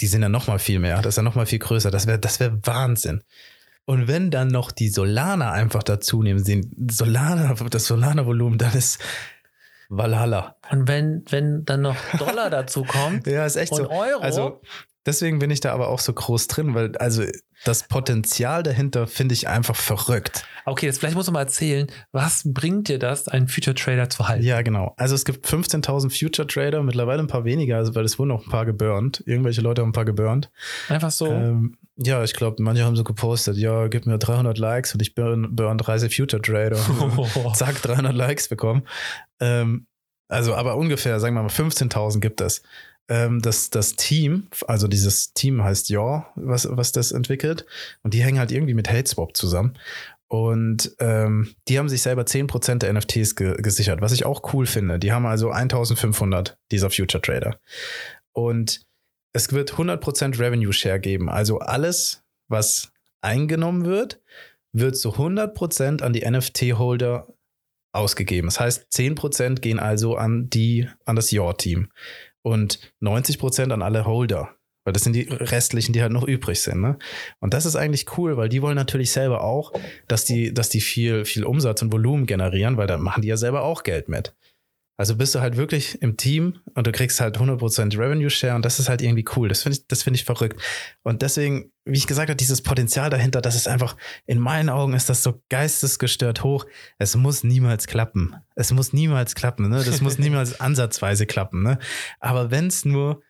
die sind ja noch mal viel mehr. Das ist ja noch mal viel größer. Das wäre das wäre Wahnsinn. Und wenn dann noch die Solana einfach dazu nehmen, sehen Solana, das Solana-Volumen, dann ist Valhalla. Und wenn, wenn dann noch Dollar dazu kommt Ja, ist echt und so. Euro, Also deswegen bin ich da aber auch so groß drin, weil also das Potenzial dahinter finde ich einfach verrückt. okay, jetzt vielleicht musst du mal erzählen, was bringt dir das, einen Future Trader zu halten? Ja, genau. Also es gibt 15.000 Future Trader, mittlerweile ein paar weniger, also weil es wurden auch ein paar geburnt. Irgendwelche Leute haben ein paar geburnt. Einfach so. Ähm, ja, ich glaube, manche haben so gepostet, ja, gib mir 300 Likes und ich burn, burn 30 Future Trader. Zack, 300 Likes bekommen. Ähm, also, aber ungefähr, sagen wir mal, 15.000 gibt es. Ähm, das, das Team, also dieses Team heißt Yaw, was, was das entwickelt. Und die hängen halt irgendwie mit HateSwap zusammen. Und ähm, die haben sich selber 10% der NFTs ge gesichert, was ich auch cool finde. Die haben also 1500 dieser Future Trader. Und es wird 100% Revenue Share geben. Also alles, was eingenommen wird, wird zu 100% an die NFT-Holder ausgegeben. Das heißt, 10% gehen also an die, an das Your-Team und 90% an alle Holder. Weil Weil das sind die restlichen, die halt noch übrig sind. Ne? Und das ist eigentlich cool, weil die wollen natürlich selber auch, dass die, dass die viel, viel Umsatz und Volumen generieren, weil da machen die ja selber auch Geld mit. Also bist du halt wirklich im Team und du kriegst halt 100% Revenue Share und das ist halt irgendwie cool. Das finde ich, das finde ich verrückt. Und deswegen, wie ich gesagt habe, dieses Potenzial dahinter, das ist einfach, in meinen Augen ist das so geistesgestört hoch. Es muss niemals klappen. Es muss niemals klappen, ne? Das muss niemals ansatzweise klappen, ne? Aber wenn es nur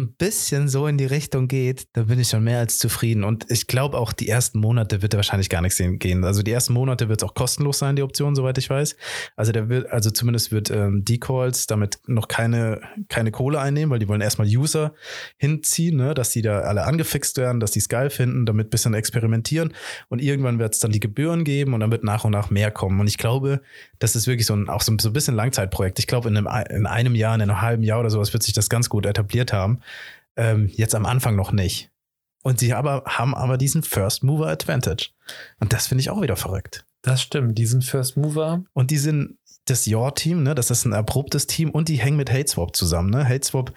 ein bisschen so in die Richtung geht, dann bin ich schon mehr als zufrieden. Und ich glaube auch, die ersten Monate wird er wahrscheinlich gar nichts gehen. Also die ersten Monate wird es auch kostenlos sein, die Option, soweit ich weiß. Also der wird, also zumindest wird ähm, Decalls damit noch keine, keine Kohle einnehmen, weil die wollen erstmal User hinziehen, ne, dass die da alle angefixt werden, dass die es geil finden, damit ein bisschen experimentieren. Und irgendwann wird es dann die Gebühren geben und dann wird nach und nach mehr kommen. Und ich glaube, das ist wirklich so ein, auch so, ein bisschen Langzeitprojekt. Ich glaube, in einem, in einem Jahr, in einem halben Jahr oder sowas wird sich das ganz gut etabliert haben. Ähm, jetzt am Anfang noch nicht. Und sie aber, haben aber diesen First Mover Advantage. Und das finde ich auch wieder verrückt. Das stimmt, diesen First Mover. Und die sind das Your-Team, ne? Das ist ein erprobtes Team und die hängen mit HateSwap zusammen, ne? HateSwap,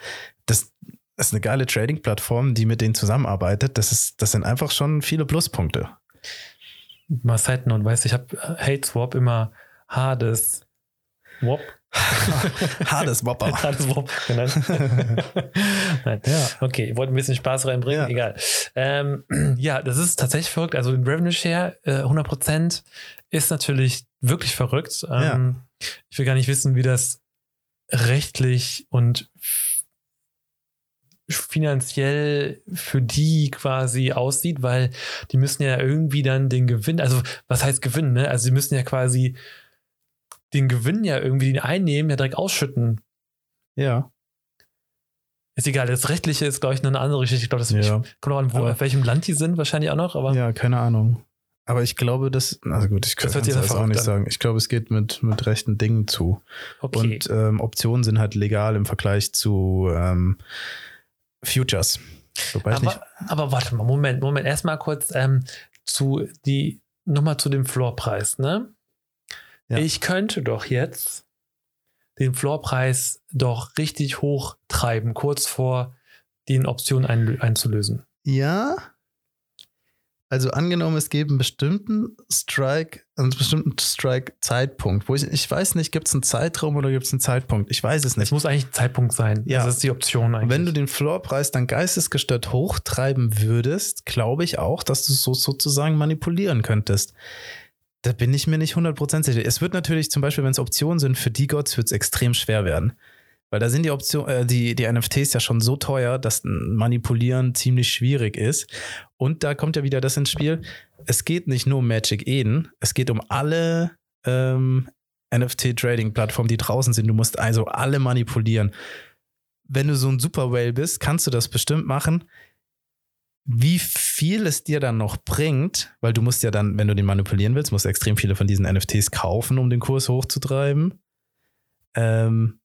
das ist eine geile Trading-Plattform, die mit denen zusammenarbeitet. Das ist, das sind einfach schon viele Pluspunkte. Mal Side Note, weißt du, ich habe HateSwap immer Hades Wop Hades Wopper. Hades Wop genannt. Nein. Ja, okay, ich wollte ein bisschen Spaß reinbringen, Ja. egal. Ähm, ja, das ist tatsächlich verrückt. Also den Revenue Share, äh, 100% ist natürlich wirklich verrückt. Ähm, Ich will gar nicht wissen, wie das rechtlich und finanziell für die quasi aussieht, weil die müssen ja irgendwie dann den Gewinn, also was heißt Gewinn, ne? Also sie müssen ja quasi den Gewinn ja irgendwie den einnehmen, ja direkt ausschütten. Ja. Ist egal, das Rechtliche ist, glaube ich, eine andere Geschichte. Ich glaube, das Ja. kommt auch an, wo, Aber- auf welchem Land die sind, wahrscheinlich auch noch, aber Ja, keine Ahnung. Aber ich glaube, das, also gut, ich kann sich es aber auch nicht an. sagen. Ich glaube, es geht mit, mit rechten Dingen zu. okay. Und ähm, Optionen sind halt legal im Vergleich zu ähm, Futures. Wobei ich nicht. aber, aber warte mal, Moment, Moment. Erstmal kurz ähm, zu die, nochmal zu dem Floorpreis, ne? Ja. Ich könnte doch jetzt den Floorpreis doch richtig hoch treiben, kurz vor den Optionen ein, einzulösen. Ja. Also angenommen, es gibt einen bestimmten Strike, einen bestimmten Strike-Zeitpunkt, wo ich, ich weiß nicht, gibt es einen Zeitraum oder gibt es einen Zeitpunkt? Ich weiß es Es nicht. muss eigentlich ein Zeitpunkt sein. Ja. Das ist die Option eigentlich. Wenn du den Floorpreis dann geistesgestört hochtreiben würdest, glaube ich auch, dass du so sozusagen manipulieren könntest. Da bin ich mir nicht 100% sicher. Es wird natürlich zum Beispiel, wenn es Optionen sind, für die Gods wird es extrem schwer werden. Weil da sind die Optionen, äh, die, die NFTs ja schon so teuer, dass Manipulieren ziemlich schwierig ist. Und da kommt ja wieder das ins Spiel. Es geht nicht nur um Magic Eden, es geht um alle ähm, NFT-Trading-Plattformen, die draußen sind. Du musst also alle manipulieren. Wenn du so ein Super Whale bist, kannst du das bestimmt machen. Wie viel es dir dann noch bringt, weil du musst ja dann, wenn du den manipulieren willst, musst du extrem viele von diesen NFTs kaufen, um den Kurs hochzutreiben. Ähm,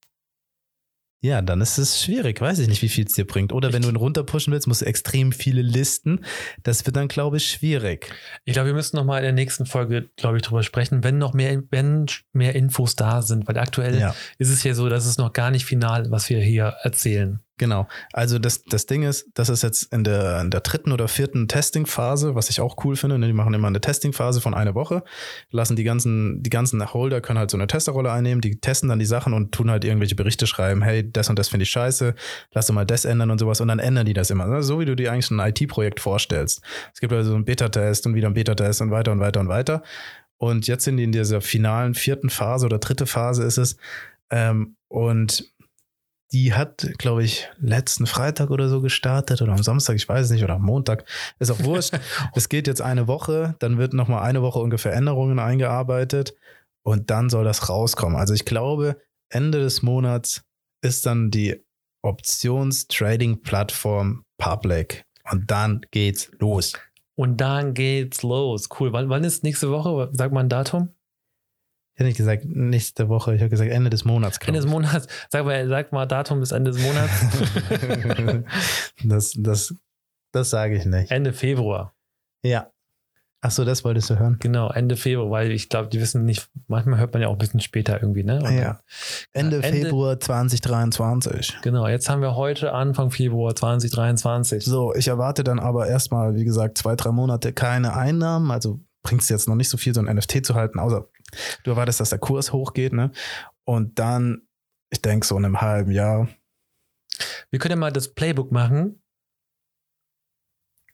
ja, dann ist es schwierig. Weiß ich nicht, wie viel es dir bringt. Oder wenn du ihn runterpushen willst, musst du extrem viele Listen. Das wird dann, glaube ich, schwierig. Ich glaube, wir müssen noch mal in der nächsten Folge, glaube ich, drüber sprechen, wenn noch mehr, wenn mehr Infos da sind, weil aktuell Ja. ist es ja so, dass es noch gar nicht final, was wir hier erzählen. Genau. Also das, das Ding ist, das ist jetzt in der, in der dritten oder vierten Testing-Phase, was ich auch cool finde. Ne? Die machen immer eine Testing-Phase von einer Woche, lassen die ganzen, die ganzen Holder können halt so eine Testerrolle einnehmen, die testen dann die Sachen und tun halt irgendwelche Berichte schreiben, hey, das und das finde ich scheiße, lass doch mal das ändern und sowas und dann ändern die das immer. Ne? So wie du dir eigentlich ein IT-Projekt vorstellst. Es gibt also einen Beta-Test und wieder einen Beta-Test und weiter und weiter und weiter. Und jetzt sind die in dieser finalen vierten Phase oder dritte Phase ist es. Ähm, und die hat, glaube ich, letzten Freitag oder so gestartet oder am Samstag, ich weiß nicht, oder am Montag. Ist auch wurscht. Es geht jetzt eine Woche, dann wird nochmal eine Woche ungefähr Änderungen eingearbeitet und dann soll das rauskommen. Also ich glaube, Ende des Monats ist dann die Options-Trading-Plattform Public. Und dann geht's los. Und dann geht's los. Cool. Wann, wann ist nächste Woche? Sag mal ein Datum. Ich hätte nicht gesagt nächste Woche, ich habe gesagt Ende des Monats. Ende des. Monats. Sag mal, sag mal Datum bis Ende des Monats. das, das, das sage ich nicht. Ende Februar. Ja. Achso, das wolltest du hören. Genau, Ende Februar, weil ich glaube, die wissen nicht, manchmal hört man ja auch ein bisschen später irgendwie, ne? Und Ja. Ende, Ende- Februar 2023. Genau, jetzt haben wir heute Anfang Februar 2023. So, ich erwarte dann aber erstmal, wie gesagt, zwei, drei Monate keine Einnahmen. Also bringst du jetzt noch nicht so viel, so ein NFT zu halten, außer du erwartest, dass der Kurs hochgeht, ne? Und dann, ich denke, so in einem halben Jahr. Wir können ja mal das Playbook machen.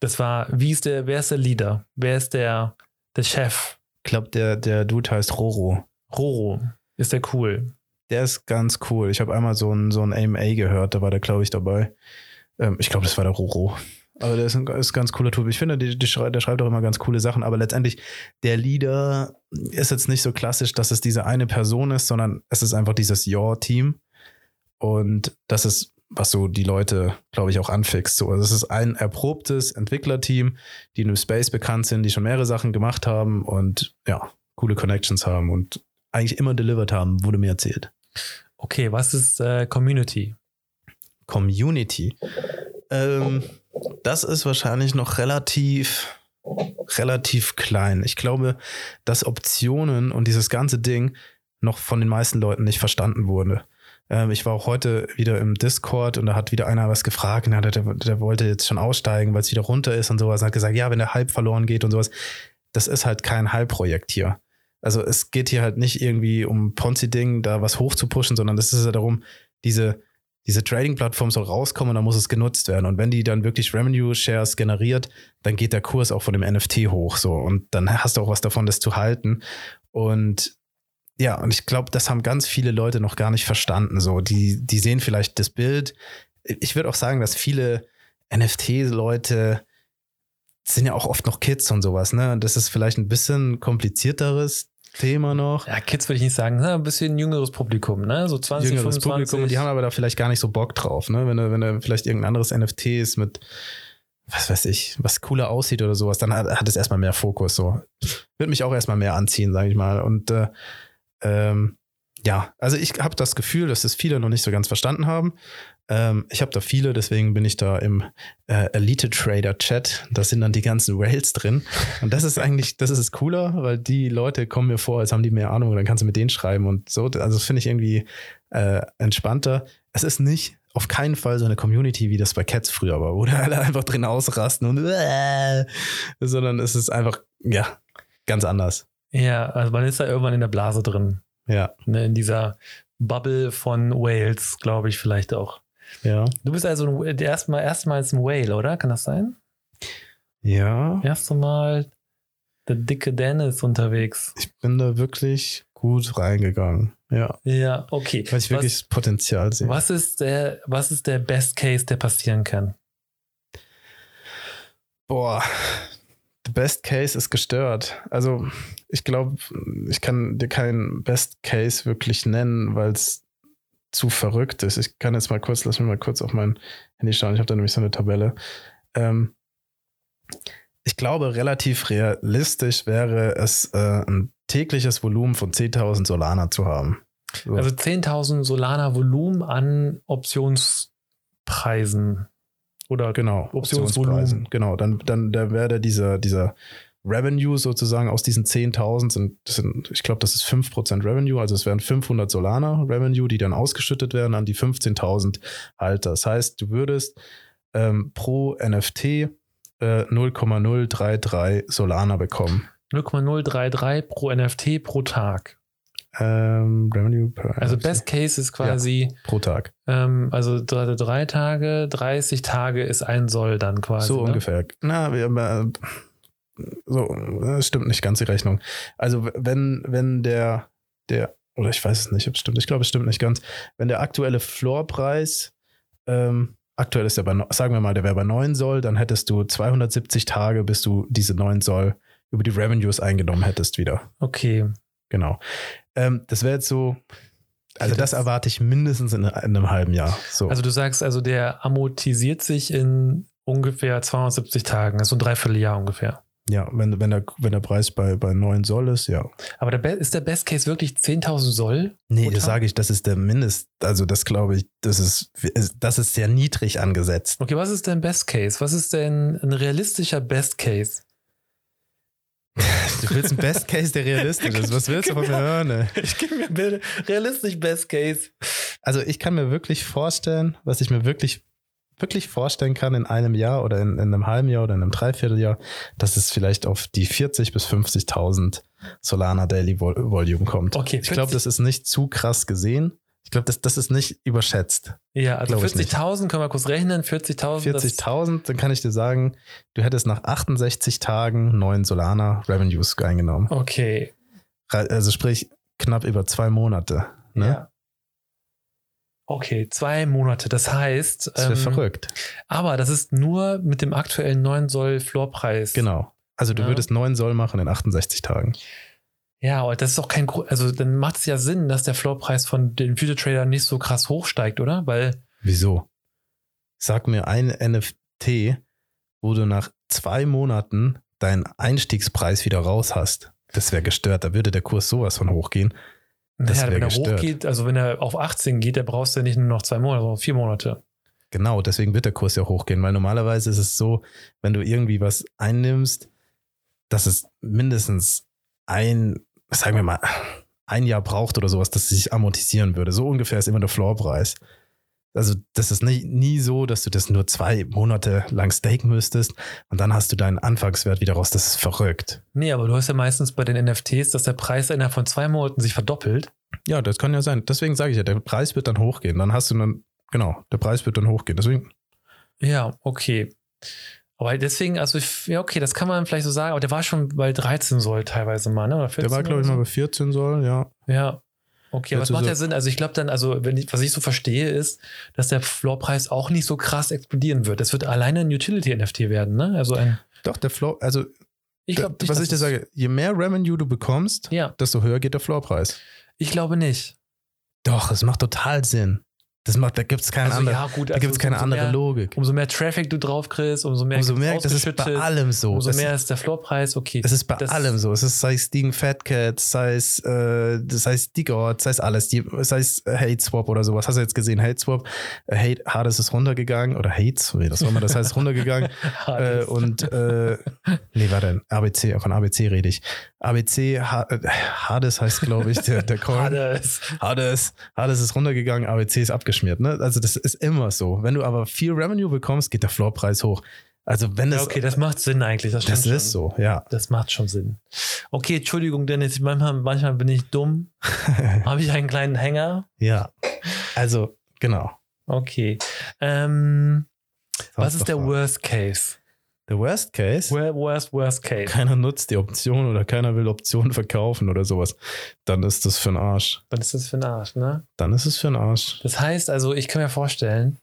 Das war, wie ist der, wer ist der Leader? Wer ist der, der Chef? Ich glaube, der, der Dude heißt Roro. Roro. Ist der cool? Der ist ganz cool. Ich habe einmal so ein, so ein AMA gehört, da war der, glaube ich, dabei. Ähm, ich glaube, das war der Roro. Aber der ist ein, ist ein ganz cooler Typ. Ich finde, die, die schrei der schreibt auch immer ganz coole Sachen, aber letztendlich, der Leader ist jetzt nicht so klassisch, dass es diese eine Person ist, sondern es ist einfach dieses Your-Team. Und das ist, was so die Leute, glaube ich, auch anfixt. So, also es ist ein erprobtes Entwicklerteam, die in dem Space bekannt sind, die schon mehrere Sachen gemacht haben und ja, coole Connections haben und eigentlich immer delivered haben, wurde mir erzählt. Okay, was ist äh, Community? Community. Ähm, das ist wahrscheinlich noch relativ, relativ klein. Ich glaube, dass Optionen und dieses ganze Ding noch von den meisten Leuten nicht verstanden wurde. Ähm, ich war auch heute wieder im Discord und da hat wieder einer was gefragt. Und der, der, wollte jetzt schon aussteigen, weil es wieder runter ist und sowas. Und hat gesagt, ja, wenn der Hype verloren geht und sowas. Das ist halt kein Hype-Projekt hier. Also es geht hier halt nicht irgendwie um Ponzi-Ding, da was hoch zu pushen, sondern es ist ja darum, diese, diese Trading-Plattform soll rauskommen und dann muss es genutzt werden. Und wenn die dann wirklich Revenue-Shares generiert, dann geht der Kurs auch von dem NFT hoch so. Und dann hast du auch was davon, das zu halten. Und ja, und ich glaube, das haben ganz viele Leute noch gar nicht verstanden. So, die, die sehen vielleicht das Bild. Ich würde auch sagen, dass viele NFT-Leute sind ja auch oft noch Kids und sowas, ne? Und das ist vielleicht ein bisschen komplizierteres Thema noch. Ja, Kids würde ich nicht sagen, ein bisschen jüngeres Publikum, ne? So 20, jüngeres 25. Publikum die haben aber da vielleicht gar nicht so Bock drauf, ne? Wenn du, wenn du vielleicht irgendein anderes NFT ist mit, was weiß ich, was cooler aussieht oder sowas, dann hat, hat es erstmal mehr Fokus. So. Wird mich auch erstmal mehr anziehen, sage ich mal. Und äh, ähm, ja, also ich habe das Gefühl, dass das viele noch nicht so ganz verstanden haben. Ähm, ich habe da viele, deswegen bin ich da im äh, Elite Trader Chat. Da sind dann die ganzen Rails drin. Und das ist eigentlich, das ist cooler, weil die Leute kommen mir vor, als haben die mehr Ahnung. Und dann kannst du mit denen schreiben und so. Also das finde ich irgendwie äh, entspannter. Es ist nicht auf keinen Fall so eine Community, wie das bei Cats früher war, wo da alle einfach drin ausrasten und äh, sondern es ist einfach, ja, ganz anders. Ja, also man ist da irgendwann in der Blase drin. Ja, Ne? In dieser Bubble von Whales, glaube ich, vielleicht auch. Ja. Du bist also ein, erstmal, erstmals ein Whale, oder? Kann das sein? Ja, Erste Mal der dicke Dennis unterwegs. ich bin da wirklich gut reingegangen. Ja, Ja, okay. weil ich wirklich was, das Potenzial sehe. was, ist der, was ist der Best Case, der passieren kann? Boah, the best case ist gestört. Also, ich glaube, ich kann dir keinen Best Case wirklich nennen, weil es zu verrückt ist. Ich kann jetzt mal kurz, lass mich mal kurz auf mein Handy schauen. Ich habe da nämlich so eine Tabelle. Ähm, ich glaube, relativ realistisch wäre es, äh, ein tägliches Volumen von 10.000 Solana zu haben. So. Also 10.000 Solana Volumen an Optionspreisen. Oder Genau, Optionsvolumen. Optionspreisen. Genau, dann, dann da wäre dieser, dieser Revenue sozusagen aus diesen 10.000 sind, sind, ich glaube, das ist 5% Revenue, also es wären 500 Solana Revenue, die dann ausgeschüttet werden an die 15.000 Halter. Das heißt, du würdest ähm, pro NFT äh, 0,033 Solana bekommen. 0,033 pro NFT pro Tag. Ähm, Revenue per Also NFT. Best Case ist quasi, pro Tag. ähm, also drei, drei Tage, 30 Tage ist ein Soll dann quasi. So ne? ungefähr. Na, wir haben, äh, so, das stimmt nicht ganz die Rechnung. Also wenn, wenn der, der, oder ich weiß es nicht, ob es stimmt, ich glaube, es stimmt nicht ganz. Wenn der aktuelle Floorpreis, ähm, aktuell ist der bei, sagen wir mal, der wäre bei 9 Soll, dann hättest du 270 Tage, bis du diese 9 Soll über die Revenues eingenommen hättest wieder. Okay. Genau. Ähm, das wäre jetzt so, also das erwarte ich mindestens in, in einem halben Jahr. So. Also du sagst also, der amortisiert sich in ungefähr 270 Tagen, also ein Dreivierteljahr ungefähr. Ja, wenn, wenn, der, wenn der Preis bei, bei 9 Soll ist, ja. Aber der Be ist der Best Case wirklich 10.000 Soll? Nee, das sage ich, das ist der Mindest. Also das glaube ich, das ist, das ist sehr niedrig angesetzt. Okay, was ist denn Best Case? Was ist denn ein realistischer Best Case? Du willst ein Best Case, der realistisch ist. Was willst du von mir hören? ey? Ich gebe mir bitte realistisch Best Case. Also ich kann mir wirklich vorstellen, was ich mir wirklich, wirklich vorstellen kann in einem Jahr oder in, in einem halben Jahr oder in einem Dreivierteljahr, dass es vielleicht auf die 40 bis 50.000 Solana Daily Vol Volume kommt. Okay, Ich glaube, 40 das ist nicht zu krass gesehen. Ich glaube, das, das ist nicht überschätzt. Ja, also Glaub ich nicht. 40.000 können wir kurz rechnen. 40.000. das- 40.000, dann kann ich dir sagen, du hättest nach 68 Tagen neuen Solana Revenues eingenommen. Okay. Also sprich knapp über zwei Monate. Ne? Ja. Okay, zwei Monate. Das heißt, Das wäre ähm, verrückt. aber das ist nur mit dem aktuellen 9 Soll Floorpreis. Genau. Also du Ja. würdest 9 Soll machen in 68 Tagen. Ja, aber das ist doch kein Grund. Also dann macht es ja Sinn, dass der Floorpreis von den Future Trader nicht so krass hochsteigt, oder? Weil Wieso? Sag mir ein NFT, wo du nach zwei Monaten deinen Einstiegspreis wieder raus hast. Das wäre gestört. Da würde der Kurs sowas von hochgehen. Das naja, wenn er gestört. hochgeht, also wenn er auf 18 geht, dann brauchst du ja nicht nur noch zwei Monate, sondern vier Monate. Genau, deswegen wird der Kurs ja hochgehen, weil normalerweise ist es so, wenn du irgendwie was einnimmst, dass es mindestens ein, sagen wir mal, ein Jahr braucht oder sowas, dass es sich amortisieren würde. So ungefähr ist immer der Floorpreis. Also das ist nie, nie so, dass du das nur zwei Monate lang staken müsstest und dann hast du deinen Anfangswert wieder raus. Das ist verrückt. Nee, aber du hast ja meistens bei den NFTs, dass der Preis innerhalb von zwei Monaten sich verdoppelt. Ja, das kann ja sein. Deswegen sage ich ja, der Preis wird dann hochgehen. Dann hast du dann, genau, der Preis wird dann hochgehen. Deswegen, Ja, okay. Aber deswegen, also ich, ja, okay, das kann man vielleicht so sagen, aber der war schon bei 13 Soll teilweise mal, ne? Oder 14 der war, glaube ich, mal bei 14 soll, ja. Ja. Okay, aber es macht ja Sinn. Also ich glaube dann, also wenn ich, was ich so verstehe, ist, dass der Floorpreis auch nicht so krass explodieren wird. Das wird alleine ein Utility-NFT werden, ne? Also ein, Doch, der Floor, also ich glaube was ich dir sage, je mehr Revenue du bekommst, Ja, desto höher geht der Floorpreis. ich glaube nicht. Doch, es macht total Sinn. Das macht, da gibt es keine Also andere, ja, gut, da also gibt es keine umso andere mehr, Logik. Umso mehr Traffic du drauf kriegst, umso mehr Umso gibt's mehr, das ist bei allem so. umso es, mehr ist der Floorpreis, okay. es ist bei das- allem so. Es ist, sei es Stealing Fat Cat, sei es, äh, sei es Digord, sei es alles, die, sei es Hate Swap oder sowas. Hast du jetzt gesehen, Hate Swap? Äh, Hate, Hades ist runtergegangen oder Hate, nee, das war mal, das heißt runtergegangen. äh, und äh, nee, warte, ABC, von ABC rede ich. ABC, äh, Hades heißt, glaube ich, der, der Coin. Hades. Hades, Hades ist runtergegangen, ABC ist abgeschmiert. Ne? Also das ist immer so. Wenn du aber viel Revenue bekommst, geht der Floorpreis hoch. Also wenn Ja, das, okay, das macht Sinn eigentlich. Das, das ist schon. so, ja. Das macht schon Sinn. Okay, Entschuldigung, Dennis, manchmal, manchmal bin ich dumm. Habe ich einen kleinen Hänger? ja. Also, genau. Okay. Ähm, was ist der Worst Case? Der Worst Case? Wor- Worst, worst Case. keiner nutzt die Option oder keiner will Optionen verkaufen oder sowas. Dann ist das für einen Arsch. Was ist das für ein Arsch, ne? Dann ist es für einen Arsch. Das heißt also, ich kann mir vorstellen,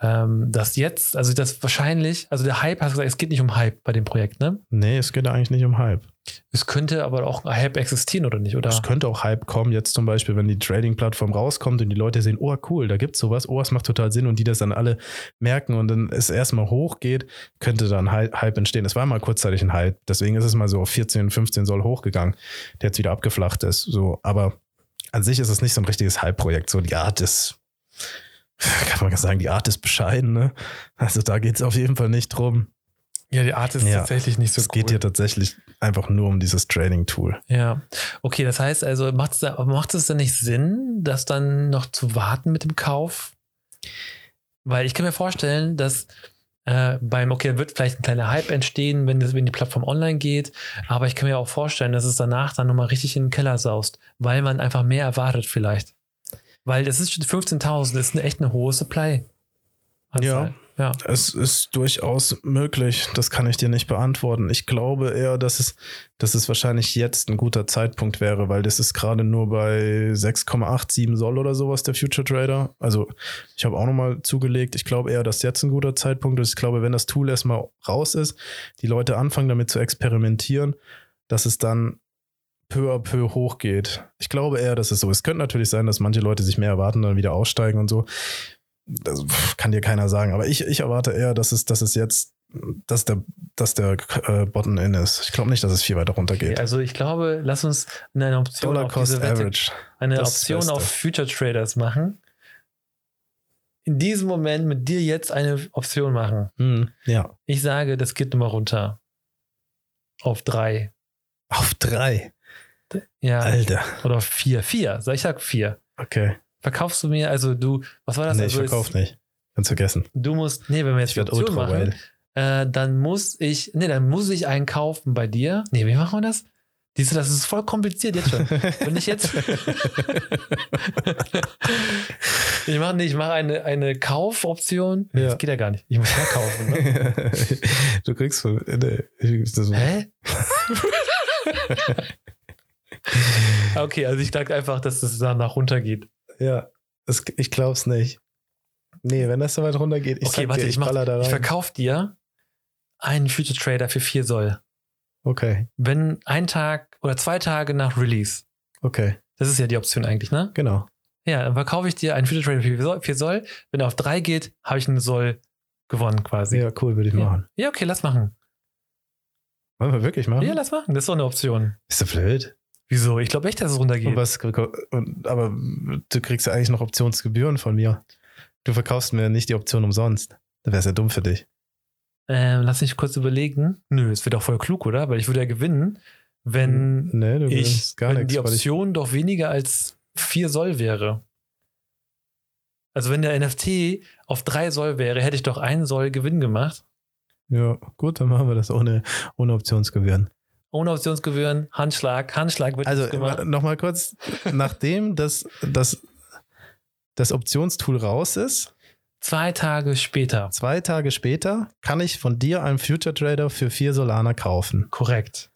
ähm, dass jetzt, also das wahrscheinlich, also der Hype, hast du gesagt, es geht nicht um Hype bei dem Projekt, ne? Nee, es geht eigentlich nicht um Hype. Es könnte aber auch Hype existieren, oder nicht? Oder? Es könnte auch Hype kommen, jetzt zum Beispiel, wenn die Trading-Plattform rauskommt und die Leute sehen, oh cool, da gibt's sowas, oh, es macht total Sinn und die das dann alle merken und dann es erstmal hochgeht, könnte dann Hy- Hype entstehen. Es war mal kurzzeitig ein Hype, deswegen ist es mal so auf 14, 15 Soll hochgegangen, der jetzt wieder abgeflacht ist. So, aber an sich ist es nicht so ein richtiges Hype-Projekt. So die Art ist, kann man sagen, die Art ist bescheiden, ne? Also da geht's auf jeden Fall nicht drum. Ja, die Art ist Ja. tatsächlich nicht so es geht hier tatsächlich einfach nur um dieses Trading-Tool. Ja, okay, das heißt also, macht es, da, macht es dann nicht Sinn, das dann noch zu warten mit dem Kauf? Weil ich kann mir vorstellen, dass äh, beim, okay, wird vielleicht ein kleiner Hype entstehen, wenn, das, wenn die Plattform online geht, aber ich kann mir auch vorstellen, dass es danach dann nochmal richtig in den Keller saust, weil man einfach mehr erwartet vielleicht. Weil das ist schon 15.000, das ist eine, echt eine hohe Supply. Ja. Ja. Es ist durchaus möglich. Das kann ich dir nicht beantworten. Ich glaube eher, dass es, dass es wahrscheinlich jetzt ein guter Zeitpunkt wäre, weil das ist gerade nur bei 6,87 Soll oder sowas der Future Trader. Also ich habe auch nochmal zugelegt. Ich glaube eher, dass jetzt ein guter Zeitpunkt ist. Ich glaube, wenn das Tool erstmal raus ist, die Leute anfangen damit zu experimentieren, dass es dann peu à peu hochgeht. Ich glaube eher, dass es so ist. Es könnte natürlich sein, dass manche Leute sich mehr erwarten, dann wieder aussteigen und so das kann dir keiner sagen, aber ich, ich erwarte eher, dass es, dass es jetzt, dass der, dass der äh, Bottom in ist. Ich glaube nicht, dass es viel weiter runtergeht. Okay, also ich glaube, lass uns eine Option Dollar auf Cost diese Wette Average. eine Das Option Beste. auf Future Traders machen. In diesem Moment mit dir jetzt eine Option machen. Hm, ja. Ich sage, das geht nochmal runter. Auf drei. Auf drei. Ja. Alter. Oder vier. Vier. So, ich sag vier. Okay. Verkaufst du mir, also du, was war das? nee, also ich verkauf nicht. Kannst vergessen. Du musst, nee, wenn wir jetzt Ich Option machen, äh, dann muss ich, nee, dann muss ich einen kaufen bei dir. Nee, wie machen wir das? Siehst du, das ist voll kompliziert jetzt schon. Wenn ich jetzt. ich mache nicht, ich mache eine, eine Kaufoption. Ja. Das geht ja gar nicht. Ich muss ja kaufen. Ne? du kriegst so. Nee, ich- das- Hä? okay, also ich dachte einfach, dass es danach runtergeht. Ja, das, ich glaub's nicht. Nee, wenn das so weit runtergeht, ich okay, sag warte, dir, ich, mach, baller da ich rein. verkaufe dir einen Future Trader für 4 Soll. Okay, Wenn ein Tag oder zwei Tage nach Release. okay, Das ist ja die Option eigentlich, ne? genau. Ja, dann verkaufe ich dir einen Future Trader für 4 Soll. 4 Soll. Wenn er auf 3 geht, habe ich einen Soll gewonnen quasi. Ja, cool, würde ich Ja. machen. Ja, okay, lass machen. Wollen wir wirklich machen? Ja, lass machen. Das ist doch eine Option. Ist so blöd. Wieso? Ich glaube echt, dass es runtergeht. Und was, und, aber du kriegst ja eigentlich noch Optionsgebühren von mir. Du verkaufst mir nicht die Option umsonst. Das wäre ja dumm für dich. Ähm, lass mich kurz überlegen. Nö, es wird doch voll klug, oder? Weil ich würde ja gewinnen, wenn Nee, ich, wenn nichts. die Option doch weniger als 4 Soll wäre. Also wenn der NFT auf 3 Soll wäre, hätte ich doch 1 Soll Gewinn gemacht. Ja, gut, dann machen wir das ohne, ohne Optionsgebühren. Ohne Optionsgebühren, Handschlag, Handschlag wird Also gemacht. nochmal kurz, nachdem das, das, das Optionstool raus ist, Zwei Tage später. zwei Tage später, kann ich von dir einen Future Trader für vier Solana kaufen. Korrekt.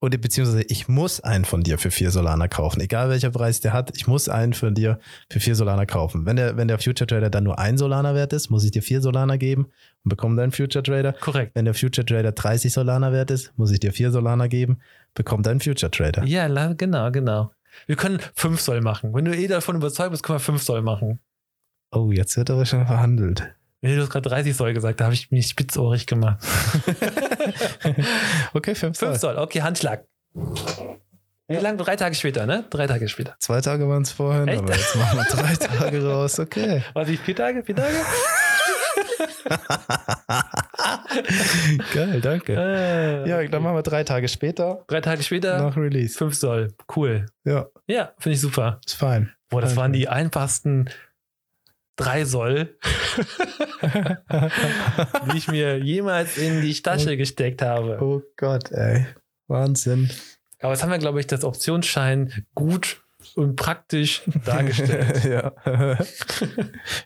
Oder beziehungsweise ich muss einen von dir für vier Solana kaufen. Egal welcher Preis der hat, ich muss einen von dir für vier Solana kaufen. Wenn der, wenn der Future Trader dann nur ein Solana wert ist, muss ich dir vier Solana geben und bekomme dann Future Trader. Korrekt. Wenn der Future Trader 30 Solana wert ist, muss ich dir vier Solana geben, bekommt dann Future Trader. Ja, genau, genau. Wir können 5 Soll machen. Wenn du eh davon überzeugt bist, können wir 5 Soll machen. Oh, jetzt wird aber schon verhandelt. Nee, du hast gerade 30 Soll gesagt, da habe ich mich spitzohrig gemacht. okay, 5 5 Soll, okay, Handschlag. Wie lange? Drei Tage später, ne? Drei Tage später. Zwei Tage waren es vorhin, Echt? aber jetzt machen wir drei Tage raus. Okay. Was ich, vier Tage? Vier Tage? Geil, danke. Äh, Ja, dann machen wir drei Tage später Drei Tage später, nach Release. 5 Soll. Cool. Ja, Ja, finde ich super. ist fein. Boah, das Danke. waren die einfachsten 3 Soll, die ich mir jemals in die Tasche gesteckt habe. Oh Gott, ey. Wahnsinn. Aber jetzt haben wir, glaube ich, das Optionsschein gut und praktisch dargestellt. ja.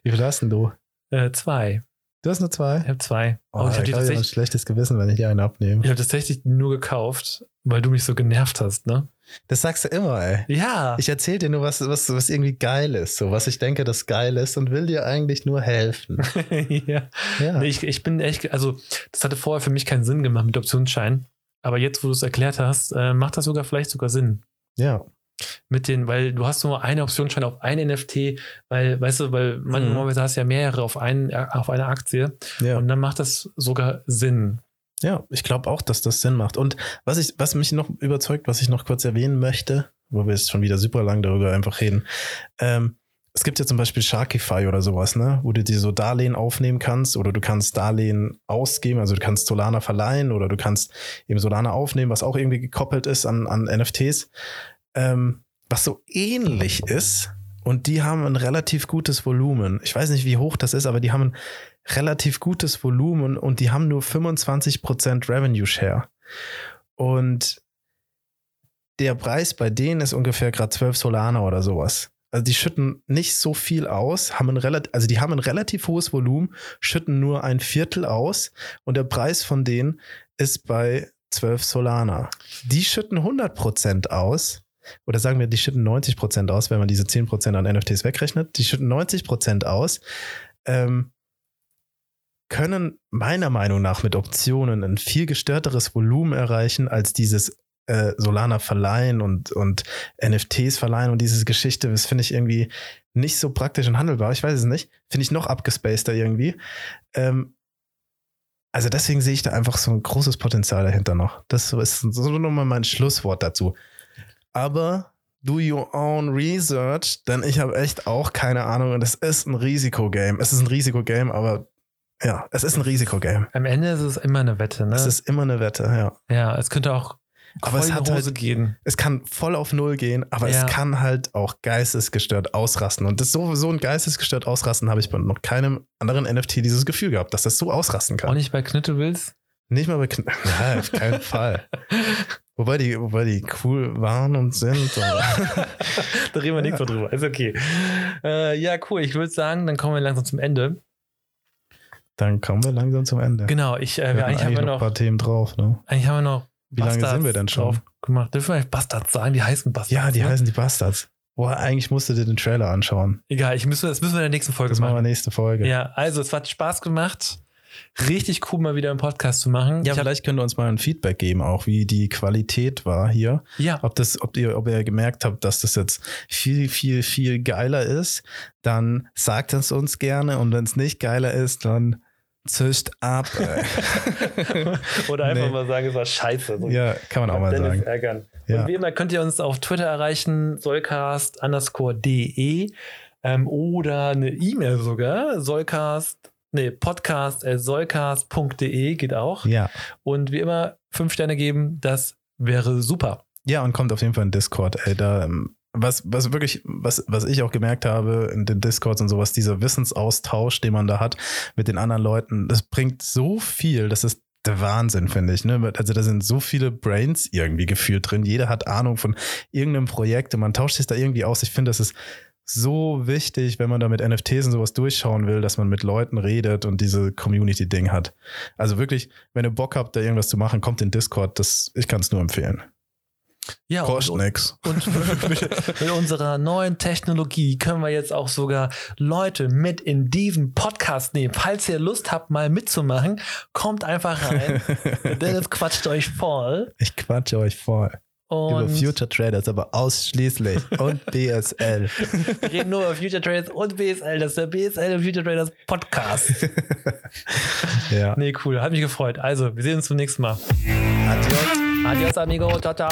Wie viel hast denn du? äh, zwei. Du hast nur zwei? Ich habe zwei. Oh, Aber ich habe habe ein schlechtes Gewissen, wenn ich dir einen abnehme. ich hab tatsächlich nur gekauft, weil du mich so genervt hast, ne? Das sagst du immer, ey. Ja. Ich erzähle dir nur was, was, was irgendwie geil ist, so was ich denke, das geil ist und will dir eigentlich nur helfen. ja. Ja. Nee, ich, ich bin echt, also das hatte vorher für mich keinen Sinn gemacht mit Optionsschein. Aber jetzt, wo du es erklärt hast, äh, macht das sogar vielleicht sogar Sinn. ja. Mit den, weil du hast nur eine Optionsschein auf ein NFT, weil, weißt du, weil Mhm. normalerweise hast du ja mehrere auf, einen, auf eine Aktie Ja. und dann macht das sogar Sinn. Ja, ich glaube auch, dass das Sinn macht. Und was ich, was mich noch überzeugt, was ich noch kurz erwähnen möchte, wo wir jetzt schon wieder super lang darüber einfach reden, ähm, es gibt ja zum Beispiel Sharkify oder sowas, ne, wo du dir so Darlehen aufnehmen kannst oder du kannst Darlehen ausgeben, also du kannst Solana verleihen oder du kannst eben Solana aufnehmen, was auch irgendwie gekoppelt ist an, an NFTs, ähm, was so ähnlich ist. Und die haben ein relativ gutes Volumen. Ich weiß nicht, wie hoch das ist, aber die haben ein relativ gutes Volumen und die haben nur 25% Revenue Share. Und der Preis bei denen ist ungefähr gerade 12 Solana oder sowas. Also die schütten nicht so viel aus, haben ein relativ, also die haben ein relativ hohes Volumen, schütten nur ein Viertel aus und der Preis von denen ist bei 12 Solana. Die schütten 100% aus oder sagen wir, die schütten 90% aus, wenn man diese 10% an NFTs wegrechnet. Die schütten 90% aus. Ähm, können meiner Meinung nach mit Optionen ein viel gestörteres Volumen erreichen als dieses äh, Solana verleihen und, und NFTs verleihen und diese Geschichte. Das finde ich irgendwie nicht so praktisch und handelbar. Ich weiß es nicht. Finde ich noch abgespaceder irgendwie. Ähm, also deswegen sehe ich da einfach so ein großes Potenzial dahinter noch. Das ist so nochmal mein Schlusswort dazu. Aber do your own research, denn ich habe echt auch keine Ahnung und es ist ein Risikogame. Es ist ein Risikogame, aber ja, es ist ein Risikogame. Am Ende ist es immer eine Wette, ne? Es ist immer eine Wette, ja. ja, es könnte auch aber voll es hat Hose halt, gehen. es kann voll auf Null gehen, aber Ja. es kann halt auch geistesgestört ausrasten. Und das so, so ein geistesgestört ausrasten habe ich bei noch keinem anderen NFT dieses Gefühl gehabt, dass das so ausrasten kann. Auch nicht bei Knittelwills. Nicht mal bei Kn Ja, auf keinen Fall. Wobei die, wobei die cool waren und sind. Da reden wir nichts mehr drüber. Ist okay. Äh, ja, cool. Ich würde sagen, dann kommen wir langsam zum Ende. Dann kommen wir langsam zum Ende. Genau, ich, äh, Wir wir, eigentlich, haben wir noch ein paar Themen drauf. Ne? eigentlich haben wir noch. Wie lange sind wir denn schon? drauf gemacht. Dürfen wir eigentlich Bastards sagen? Die heißen Bastards. Ja, die ne? heißen die Bastards. Boah, eigentlich musst du dir den Trailer anschauen. Egal, ich müssen, das müssen wir in der nächsten Folge Das machen wir machen. nächste Folge. Ja, also es hat Spaß gemacht. Richtig cool, mal wieder einen Podcast zu machen. Ja, ich vielleicht könnt ihr uns mal ein Feedback geben, auch wie die Qualität war hier. ja, Ob das, ob ihr, ob ihr gemerkt habt, dass das jetzt viel, viel, viel geiler ist, dann sagt es uns gerne. Und wenn es nicht geiler ist, dann zischt ab. ey. oder einfach Nee. mal sagen, es war scheiße. So. ja, kann man auch mal Dennis sagen. ärgern. Ja. Und wie immer könnt ihr uns auf Twitter erreichen, solcast underscore de ähm, oder eine E-Mail sogar, solcast, nee, podcast at solcast.de geht auch. Ja. Und wie immer fünf Sterne geben, das wäre super. Ja, und kommt auf jeden Fall in Discord, ey. Da, ähm, was, was wirklich, was, was ich auch gemerkt habe in den Discords und sowas, dieser Wissensaustausch, den man da hat mit den anderen Leuten, das bringt so viel, das ist der Wahnsinn, finde ich. Ne? Also da sind so viele Brains irgendwie gefühlt drin. Jeder hat Ahnung von irgendeinem Projekt und man tauscht sich da irgendwie aus. Ich finde, das ist so wichtig, wenn man da mit NFTs und sowas durchschauen will, dass man mit Leuten redet und diese Community-Ding hat. Also wirklich, wenn ihr Bock habt, da irgendwas zu machen, kommt in Discord. Das, ich kann es nur empfehlen. Ja, Kostet und, nix. und mit, mit unserer neuen Technologie können wir jetzt auch sogar Leute mit in diesen Podcast nehmen. Falls ihr Lust habt, mal mitzumachen, kommt einfach rein. Dennis quatscht euch voll. Ich quatsche euch voll. Über Und Future Traders, aber ausschließlich. Und BSL. wir reden nur über Future Traders und BSL. Das ist der BSL und Future Traders Podcast. ja. Nee, cool. Hat mich gefreut. Also, wir sehen uns zum nächsten Mal. Adios. Adeus, amigo. Tchau, tchau.